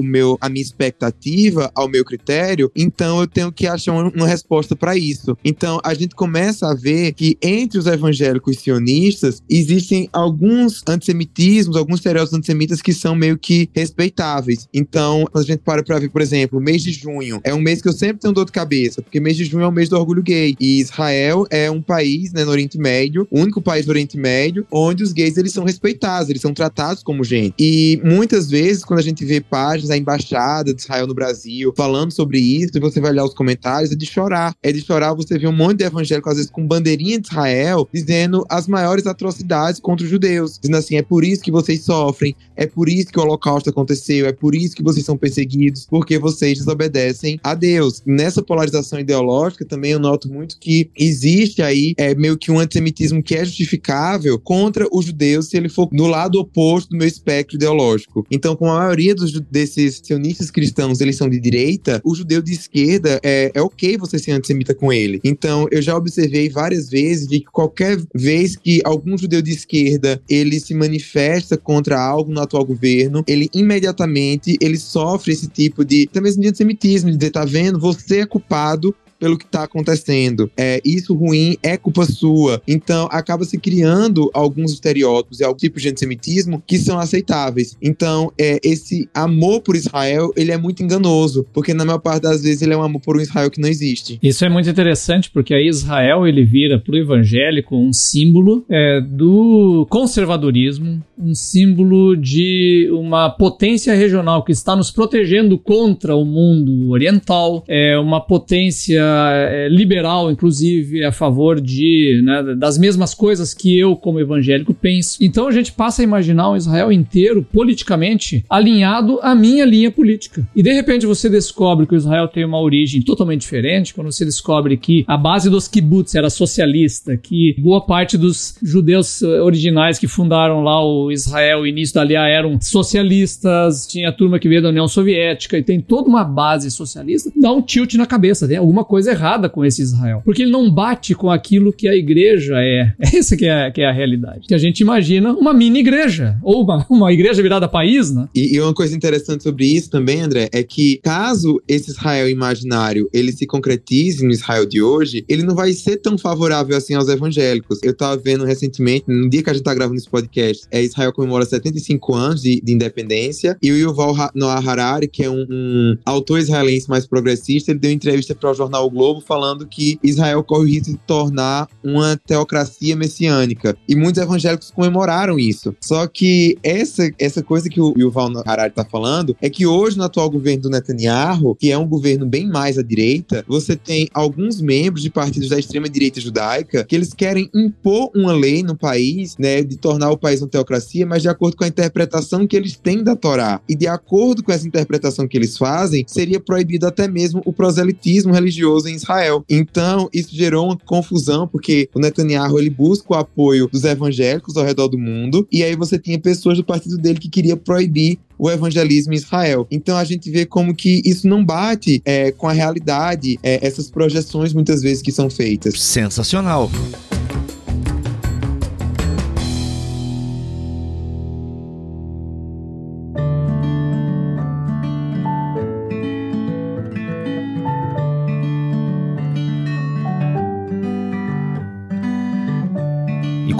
meu, à minha expectativa, ao meu critério, então eu tenho que achar uma, uma resposta para isso. Então a gente começa a ver que entre os evangélicos sionistas existem alguns antissemitismos, alguns estereótipos antissemitas que são meio que respeitáveis. Então, a gente para pra ver, por exemplo, o mês de junho é um mês que eu sempre tenho dor de cabeça, porque mês de junho é o mês do orgulho gay. E Israel é um país, né, no Oriente Médio, o único país do Oriente Médio, onde os gays eles são respeitados, eles são tratados como gente. E muitas vezes, quando a gente vê páginas da embaixada de Israel no Brasil falando sobre isso, e você vai olhar os comentários, é de chorar. É de chorar você ver um monte de evangélico, às vezes com bandeirinha de Israel, dizendo as maiores atrocidades contra os judeus. Dizendo assim: é por isso que vocês sofrem, é por isso que o holocausto aconteceu, é por isso que vocês são perseguidos, porque vocês desobedecem a Deus. Nessa polarização ideológica, também eu noto muito que existe aí é, meio que um antissemitismo que é justificável contra os judeus se ele for do lado oposto do meu espectro espectro ideológico. Então, como a maioria dos, desses sionistas cristãos eles são de direita, o judeu de esquerda é, é ok você ser antissemita com ele. Então, eu já observei várias vezes de que qualquer vez que algum judeu de esquerda ele se manifesta contra algo no atual governo, ele imediatamente ele sofre esse tipo de, até mesmo de antissemitismo, de dizer, tá vendo, você é culpado pelo que está acontecendo. É, isso ruim é culpa sua. Então, acaba se criando alguns estereótipos e alguns tipos de antissemitismo que são aceitáveis. Então, é, esse amor por Israel, ele é muito enganoso, porque na maior parte das vezes ele é um amor por um Israel que não existe. Isso é muito interessante, porque aí Israel, ele vira para o evangélico um símbolo é, do conservadorismo, um símbolo de uma potência regional que está nos protegendo contra o mundo oriental, é uma potência é, liberal, inclusive, a favor de né, das mesmas coisas que eu, como evangélico, penso. Então a gente passa a imaginar um Israel inteiro politicamente alinhado à minha linha política. E de repente você descobre que o Israel tem uma origem totalmente diferente, quando você descobre que a base dos kibbutz era socialista, que boa parte dos judeus originais que fundaram lá o Israel, o início da aliança eram socialistas, tinha a turma que veio da União Soviética e tem toda uma base socialista, dá um tilt na cabeça, tem alguma coisa errada com esse Israel. Porque ele não bate com aquilo que a igreja é. Essa que é, que é a realidade. Que a gente imagina uma mini igreja, ou uma, uma igreja virada país, né? E, e uma coisa interessante sobre isso também, André, é que caso esse Israel imaginário ele se concretize no Israel de hoje, ele não vai ser tão favorável assim aos evangélicos. Eu tava vendo recentemente, no dia que a gente tá gravando esse podcast, é Israel comemora 75 anos de, de independência e o Yuval Noah Harari, que é um, um autor israelense mais progressista, ele deu entrevista para o jornal o Globo falando que Israel corre o risco de tornar uma teocracia messiânica. E muitos evangélicos comemoraram isso. Só que essa, essa coisa que o Yuval Harari tá falando é que hoje, no atual governo do Netanyahu, que é um governo bem mais à direita, você tem alguns membros de partidos da extrema-direita judaica que eles querem impor uma lei no país, né, de tornar o país uma teocracia, mas de acordo com a interpretação que eles têm da Torá. E de acordo com essa interpretação que eles fazem, seria proibido até mesmo o proselitismo religioso em Israel. Então, isso gerou uma confusão, porque o Netanyahu ele busca o apoio dos evangélicos ao redor do mundo, e aí você tinha pessoas do partido dele que queria proibir o evangelismo em Israel. Então a gente vê como que isso não bate é, com a realidade, é, essas projeções muitas vezes que são feitas. Sensacional.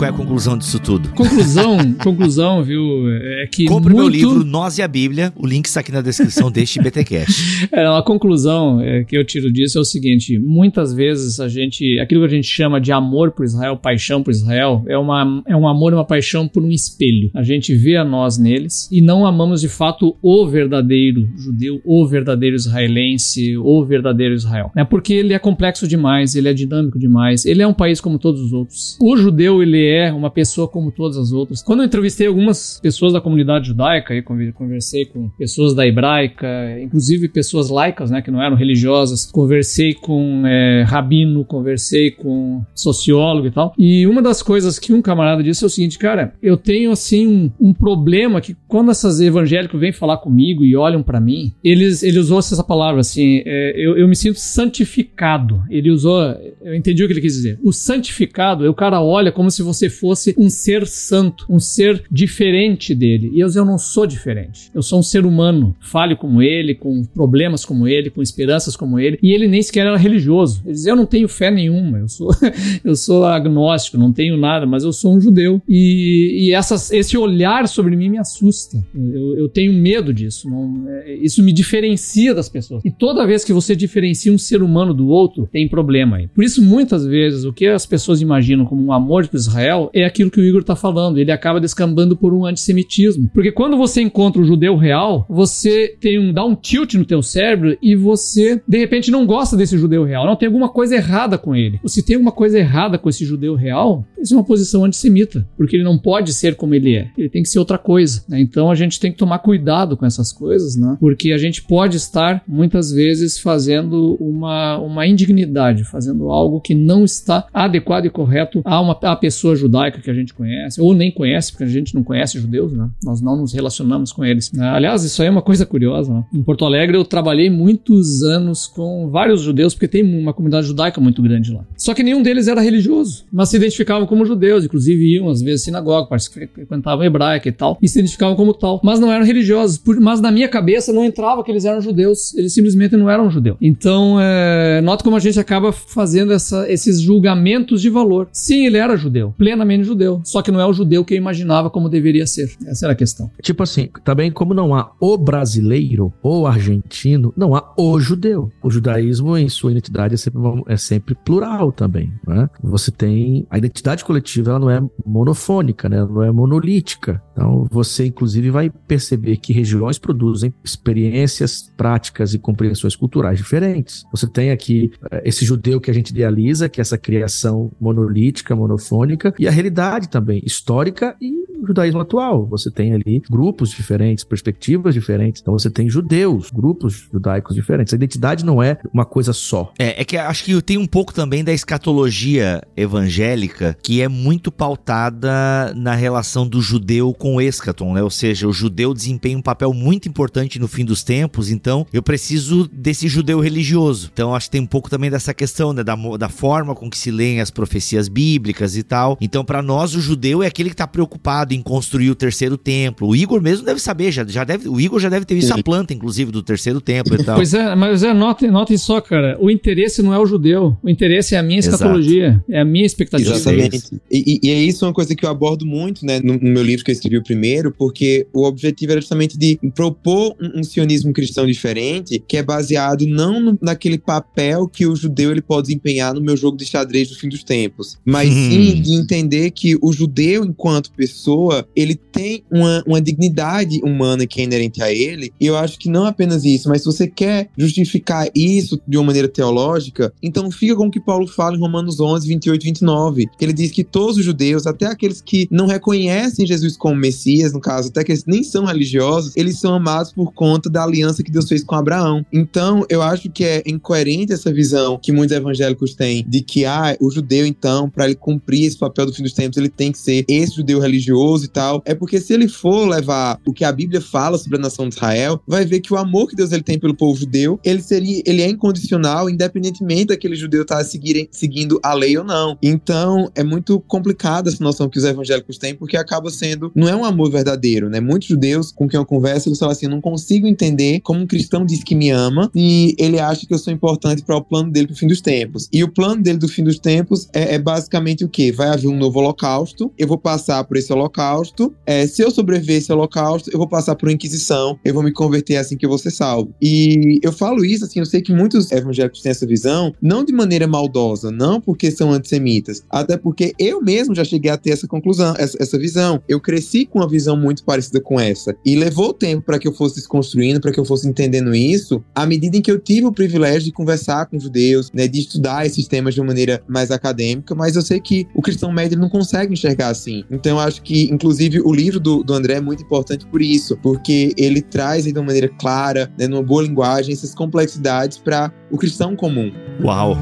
Qual é a conclusão disso tudo? Conclusão, conclusão, viu? É que. Compre muito... meu livro Nós e a Bíblia. O link está aqui na descrição deste BTcast. É, a conclusão é, que eu tiro disso é o seguinte: muitas vezes a gente. Aquilo que a gente chama de amor por Israel, paixão por Israel, é, uma, é um amor e uma paixão por um espelho. A gente vê a nós neles e não amamos de fato o verdadeiro judeu, o verdadeiro israelense, o verdadeiro Israel. É porque ele é complexo demais, ele é dinâmico demais, ele é um país como todos os outros. O judeu, ele é uma pessoa como todas as outras. Quando eu entrevistei algumas pessoas da comunidade judaica, e conversei com pessoas da hebraica, inclusive pessoas laicas, né, que não eram religiosas, conversei com é, rabino, conversei com sociólogo e tal. E uma das coisas que um camarada disse é o seguinte, cara, eu tenho assim um, um problema que quando essas evangélicos vêm falar comigo e olham para mim, eles ele usou essa palavra assim, é, eu, eu me sinto santificado. Ele usou, eu entendi o que ele quis dizer. O santificado, o cara olha como se você fosse um ser santo, um ser diferente dele. E eu, eu não sou diferente. Eu sou um ser humano, falho como ele, com problemas como ele, com esperanças como ele. E ele nem sequer era religioso. Ele dizia: Eu não tenho fé nenhuma, eu sou, eu sou agnóstico, não tenho nada, mas eu sou um judeu. E, e essas, esse olhar sobre mim me assusta. Eu, eu tenho medo disso. Não, é, isso me diferencia das pessoas. E toda vez que você diferencia um ser humano do outro, tem problema aí. Por isso, muitas vezes, o que as pessoas imaginam como um amor por Israel Israel é aquilo que o Igor está falando. Ele acaba descambando por um antissemitismo. Porque quando você encontra o judeu real, você tem um, dá um tilt no teu cérebro e você, de repente, não gosta desse judeu real. Não tem alguma coisa errada com ele. Ou se tem alguma coisa errada com esse judeu real, isso é uma posição antissemita. Porque ele não pode ser como ele é. Ele tem que ser outra coisa. Né? Então a gente tem que tomar cuidado com essas coisas, né? Porque a gente pode estar, muitas vezes, fazendo uma, uma indignidade, fazendo algo que não está adequado e correto a uma a pessoa judaica que a gente conhece, ou nem conhece, porque a gente não conhece judeus, né? Nós não nos relacionamos com eles. Aliás, isso aí é uma coisa curiosa. Né? Em Porto Alegre eu trabalhei muitos anos com vários judeus, porque tem uma comunidade judaica muito grande lá. Só que nenhum deles era religioso, mas se identificavam como judeus, inclusive iam às vezes à sinagoga, frequentavam hebraica e tal, e se identificavam como tal, mas não eram religiosos. Mas na minha cabeça não entrava que eles eram judeus, eles simplesmente não eram judeus. Então, é, nota como a gente acaba fazendo essa, esses julgamentos de valor. Sim, ele era judeu plenamente judeu. Só que não é o judeu que eu imaginava como deveria ser. Essa era a questão. Tipo assim, também como não há o brasileiro ou argentino, não há o judeu. O judaísmo, em sua identidade, é sempre, é sempre plural também. Né? Você tem. A identidade coletiva ela não é monofônica, né? ela não é monolítica. Então, você, inclusive, vai perceber que regiões produzem experiências, práticas e compreensões culturais diferentes. Você tem aqui eh, esse judeu que a gente idealiza, que é essa criação monolítica, monofônica, e a realidade também, histórica e judaísmo atual. Você tem ali grupos diferentes, perspectivas diferentes. Então você tem judeus, grupos judaicos diferentes. A identidade não é uma coisa só. É, é que acho que tem um pouco também da escatologia evangélica que é muito pautada na relação do judeu com o escaton, né? Ou seja, o judeu desempenha um papel muito importante no fim dos tempos, então eu preciso desse judeu religioso. Então acho que tem um pouco também dessa questão, né? Da, da forma com que se leem as profecias bíblicas e tal. Então, para nós, o judeu é aquele que está preocupado em construir o terceiro templo. O Igor mesmo deve saber, já, já deve, o Igor já deve ter visto a planta, inclusive, do terceiro templo e tal. Pois é, mas é, notem, notem só, cara, o interesse não é o judeu, o interesse é a minha escatologia, Exato. é a minha expectativa. Exatamente. E, e, é isso uma coisa que eu abordo muito, né, no, no, meu livro que eu escrevi o primeiro, porque o objetivo era justamente de propor um, um sionismo cristão diferente, que é baseado não no, naquele papel que o judeu ele pode desempenhar no meu jogo de xadrez do fim dos tempos, mas hum. sim de entender que o judeu, enquanto pessoa, ele tem uma, uma dignidade humana que é inerente a ele, e eu acho que não apenas isso, mas se você quer justificar isso de uma maneira teológica, então fica com o que Paulo fala em Romanos 11, 28 e 29, que ele diz que todos os judeus, até aqueles que não reconhecem Jesus como Messias, no caso, até que nem são religiosos, eles são amados por conta da aliança que Deus fez com Abraão. Então, eu acho que é incoerente essa visão que muitos evangélicos têm de que ah, o judeu, então, para ele cumprir esse papel do fim dos tempos, ele tem que ser esse judeu religioso e tal. É porque se ele for levar o que a Bíblia fala sobre a nação de Israel, vai ver que o amor que Deus ele tem pelo povo judeu, ele seria, ele é incondicional, independentemente daquele judeu estar tá seguindo a lei ou não. Então, é muito complicada essa noção que os evangélicos têm, porque acaba sendo, não é um amor verdadeiro, né? Muitos judeus com quem eu converso, eles falam assim, não consigo entender como um cristão diz que me ama e ele acha que eu sou importante para o plano dele pro fim dos tempos. E o plano dele do fim dos tempos é, é basicamente o quê? Vai haver um novo holocausto, eu vou passar por esse holocausto, é, se eu sobreviver esse holocausto, eu vou passar por uma inquisição, eu vou me converter assim que eu vou ser salvo. E eu falo isso, assim, eu sei que muitos evangélicos têm essa visão, não de maneira maldosa, não porque são antissemitas, até porque eu mesmo já cheguei a ter essa conclusão, essa, essa visão. Eu cresci com uma visão muito parecida com essa. E levou tempo para que eu fosse desconstruindo, para que eu fosse entendendo isso, à medida em que eu tive o privilégio de conversar com judeus, né, de estudar esses temas de uma maneira mais acadêmica, mas eu sei que o cristão médio não consegue enxergar assim. Então eu acho que, inclusive, o livro do, do André é muito importante por isso, porque ele traz de uma maneira clara, né, numa boa linguagem, essas complexidades para o cristão comum. Uau!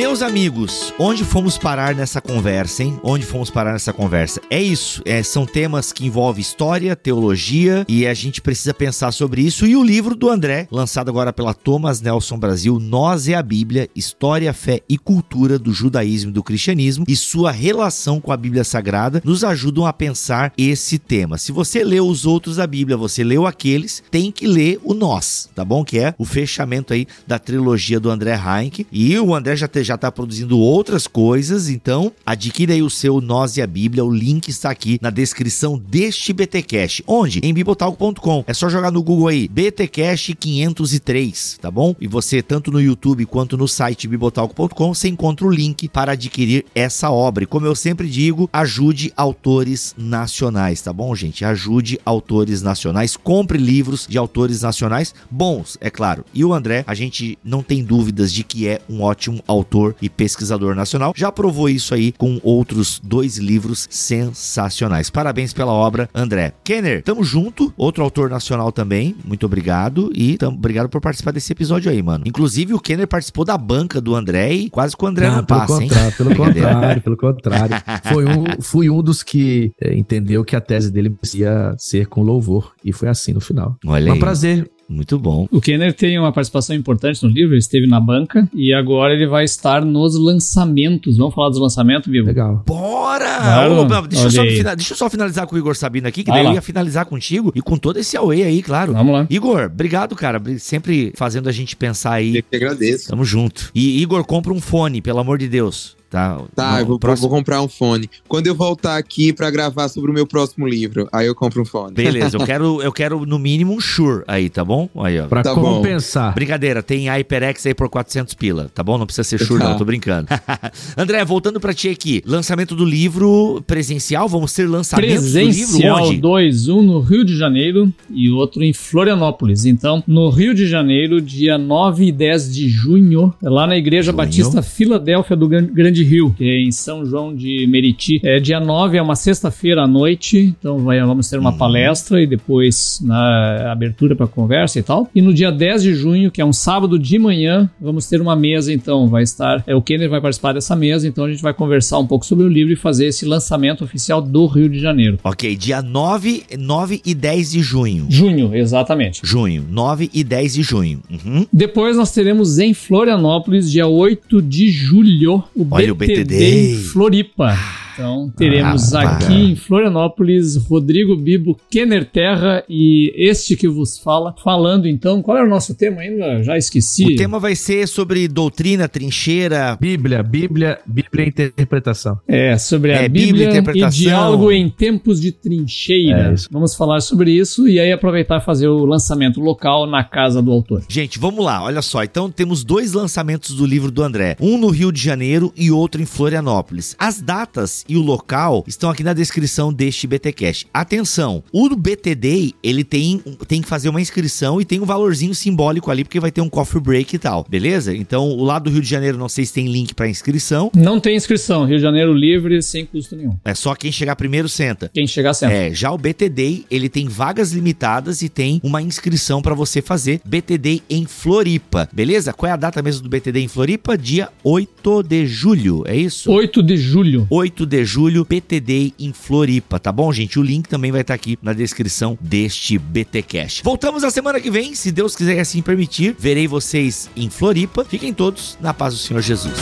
Meus amigos, onde fomos parar nessa conversa, hein? Onde fomos parar nessa conversa? É isso, é, são temas que envolvem história, teologia e a gente precisa pensar sobre isso. E o livro do André, lançado agora pela Thomas Nelson Brasil, Nós é a Bíblia, História, Fé e Cultura do Judaísmo e do Cristianismo e sua relação com a Bíblia Sagrada, nos ajudam a pensar esse tema. Se você leu os outros da Bíblia, você leu aqueles, tem que ler o Nós, tá bom? Que é o fechamento aí da trilogia do André Heinck. E o André já já está produzindo outras coisas, então adquira aí o seu Nós e a Bíblia, o link está aqui na descrição deste BTcast. Onde? Em bibotalk.com. É só jogar no Google aí BTcast 503, tá bom? E você tanto no YouTube quanto no site bibotalk.com você encontra o link para adquirir essa obra. E como eu sempre digo, ajude autores nacionais, tá bom, gente? Ajude autores nacionais, compre livros de autores nacionais bons, é claro. E o André, a gente não tem dúvidas de que é um ótimo autor autor e pesquisador nacional. Já provou isso aí com outros dois livros sensacionais. Parabéns pela obra, André. Kenner, tamo junto. Outro autor nacional também. Muito obrigado. E tamo, obrigado por participar desse episódio aí, mano. Inclusive, o Kenner participou da banca do André e quase que o André não, não passa, hein? Pelo contrário, pelo contrário. Foi um, fui um dos que é, entendeu que a tese dele ia ser com louvor. E foi assim no final. Olha um aí. prazer muito bom. O Kenner tem uma participação importante no livro, ele esteve na banca e agora ele vai estar nos lançamentos. Vamos falar dos lançamentos, Vivo? Legal. Bora! Claro. Ô, deixa, eu só, deixa, eu só, finalizar com o Igor Sabino aqui, que daí eu ia finalizar contigo e com todo esse away aí, claro. Vamos lá. Igor, obrigado, cara. Sempre fazendo a gente pensar aí. Eu que agradeço. Tamo junto. E Igor, compra um fone, pelo amor de Deus. Tá? Tá, No eu vou, próximo- vou comprar um fone. Quando eu voltar aqui pra gravar sobre o meu próximo livro, aí eu compro um fone. Beleza, eu quero, eu quero no mínimo um Shure aí, tá bom? Aí, ó. Pra Tá bom. compensar. Brincadeira, tem a HyperX aí por 400 pila, tá bom? Não precisa ser Shure, Tá. não, tô brincando. André, voltando pra ti aqui. Lançamento do livro presencial, vamos ter lançamento do livro Presencial onde? 2, um no Rio de Janeiro e outro em Florianópolis. Então, no Rio de Janeiro, dia 9 e 10 de junho, lá na Igreja Junho. Batista Filadélfia do Gran- Grande Rio, que é em São João de Meriti. É dia 9, é uma sexta-feira à noite, então vai- vamos ter uma Uhum. palestra e depois na abertura para conversa e tal. E no dia 10 de junho, que é um sábado de manhã, vamos ter uma mesa, então vai estar, é o Kenner vai participar dessa mesa, então a gente vai conversar um pouco sobre o livro e fazer esse lançamento oficial do Rio de Janeiro. Ok, dia 9, 9 e 10 de junho. Junho, exatamente. Junho, 9 e 10 de junho. Uhum. Depois nós teremos em Florianópolis, dia 8 de julho, o Olha BTD, BTD. Floripa. Então teremos Ah, aqui em Florianópolis Rodrigo Bibo, Kenner Terra e este que vos fala. Falando então, qual era o nosso tema ainda? Já esqueci. O tema vai ser sobre doutrina, trincheira. Bíblia, Bíblia, Bíblia e interpretação. É, sobre a É, Bíblia, Bíblia, e interpretação. diálogo em tempos de trincheira. É. Vamos falar sobre isso e aí aproveitar e fazer o lançamento local na casa do autor. Gente, vamos lá, olha só. Então temos dois lançamentos do livro do André: um no Rio de Janeiro e outro em Florianópolis. As datas e o local estão aqui na descrição deste BTcast. Atenção, o do BTD, ele tem, tem que fazer uma inscrição e tem um valorzinho simbólico ali, porque vai ter um coffee break e tal, beleza? Então, o lado do Rio de Janeiro, não sei se tem link pra inscrição. Não tem inscrição, Rio de Janeiro livre, sem custo nenhum. É só quem chegar primeiro senta. Quem chegar sempre. É, já o BTD, ele tem vagas limitadas e tem uma inscrição pra você fazer BTD em Floripa, beleza? Qual é a data mesmo do BTD em Floripa? Dia 8 de julho, é isso? 8 de julho. 8 de julho, BTD em Floripa, tá bom, gente? O link também vai estar aqui na descrição deste BTcast. Voltamos na semana que vem, se Deus quiser assim permitir. Verei vocês em Floripa. Fiquem todos na paz do Senhor Jesus.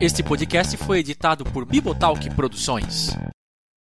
Este podcast foi editado por Bibotalk Produções.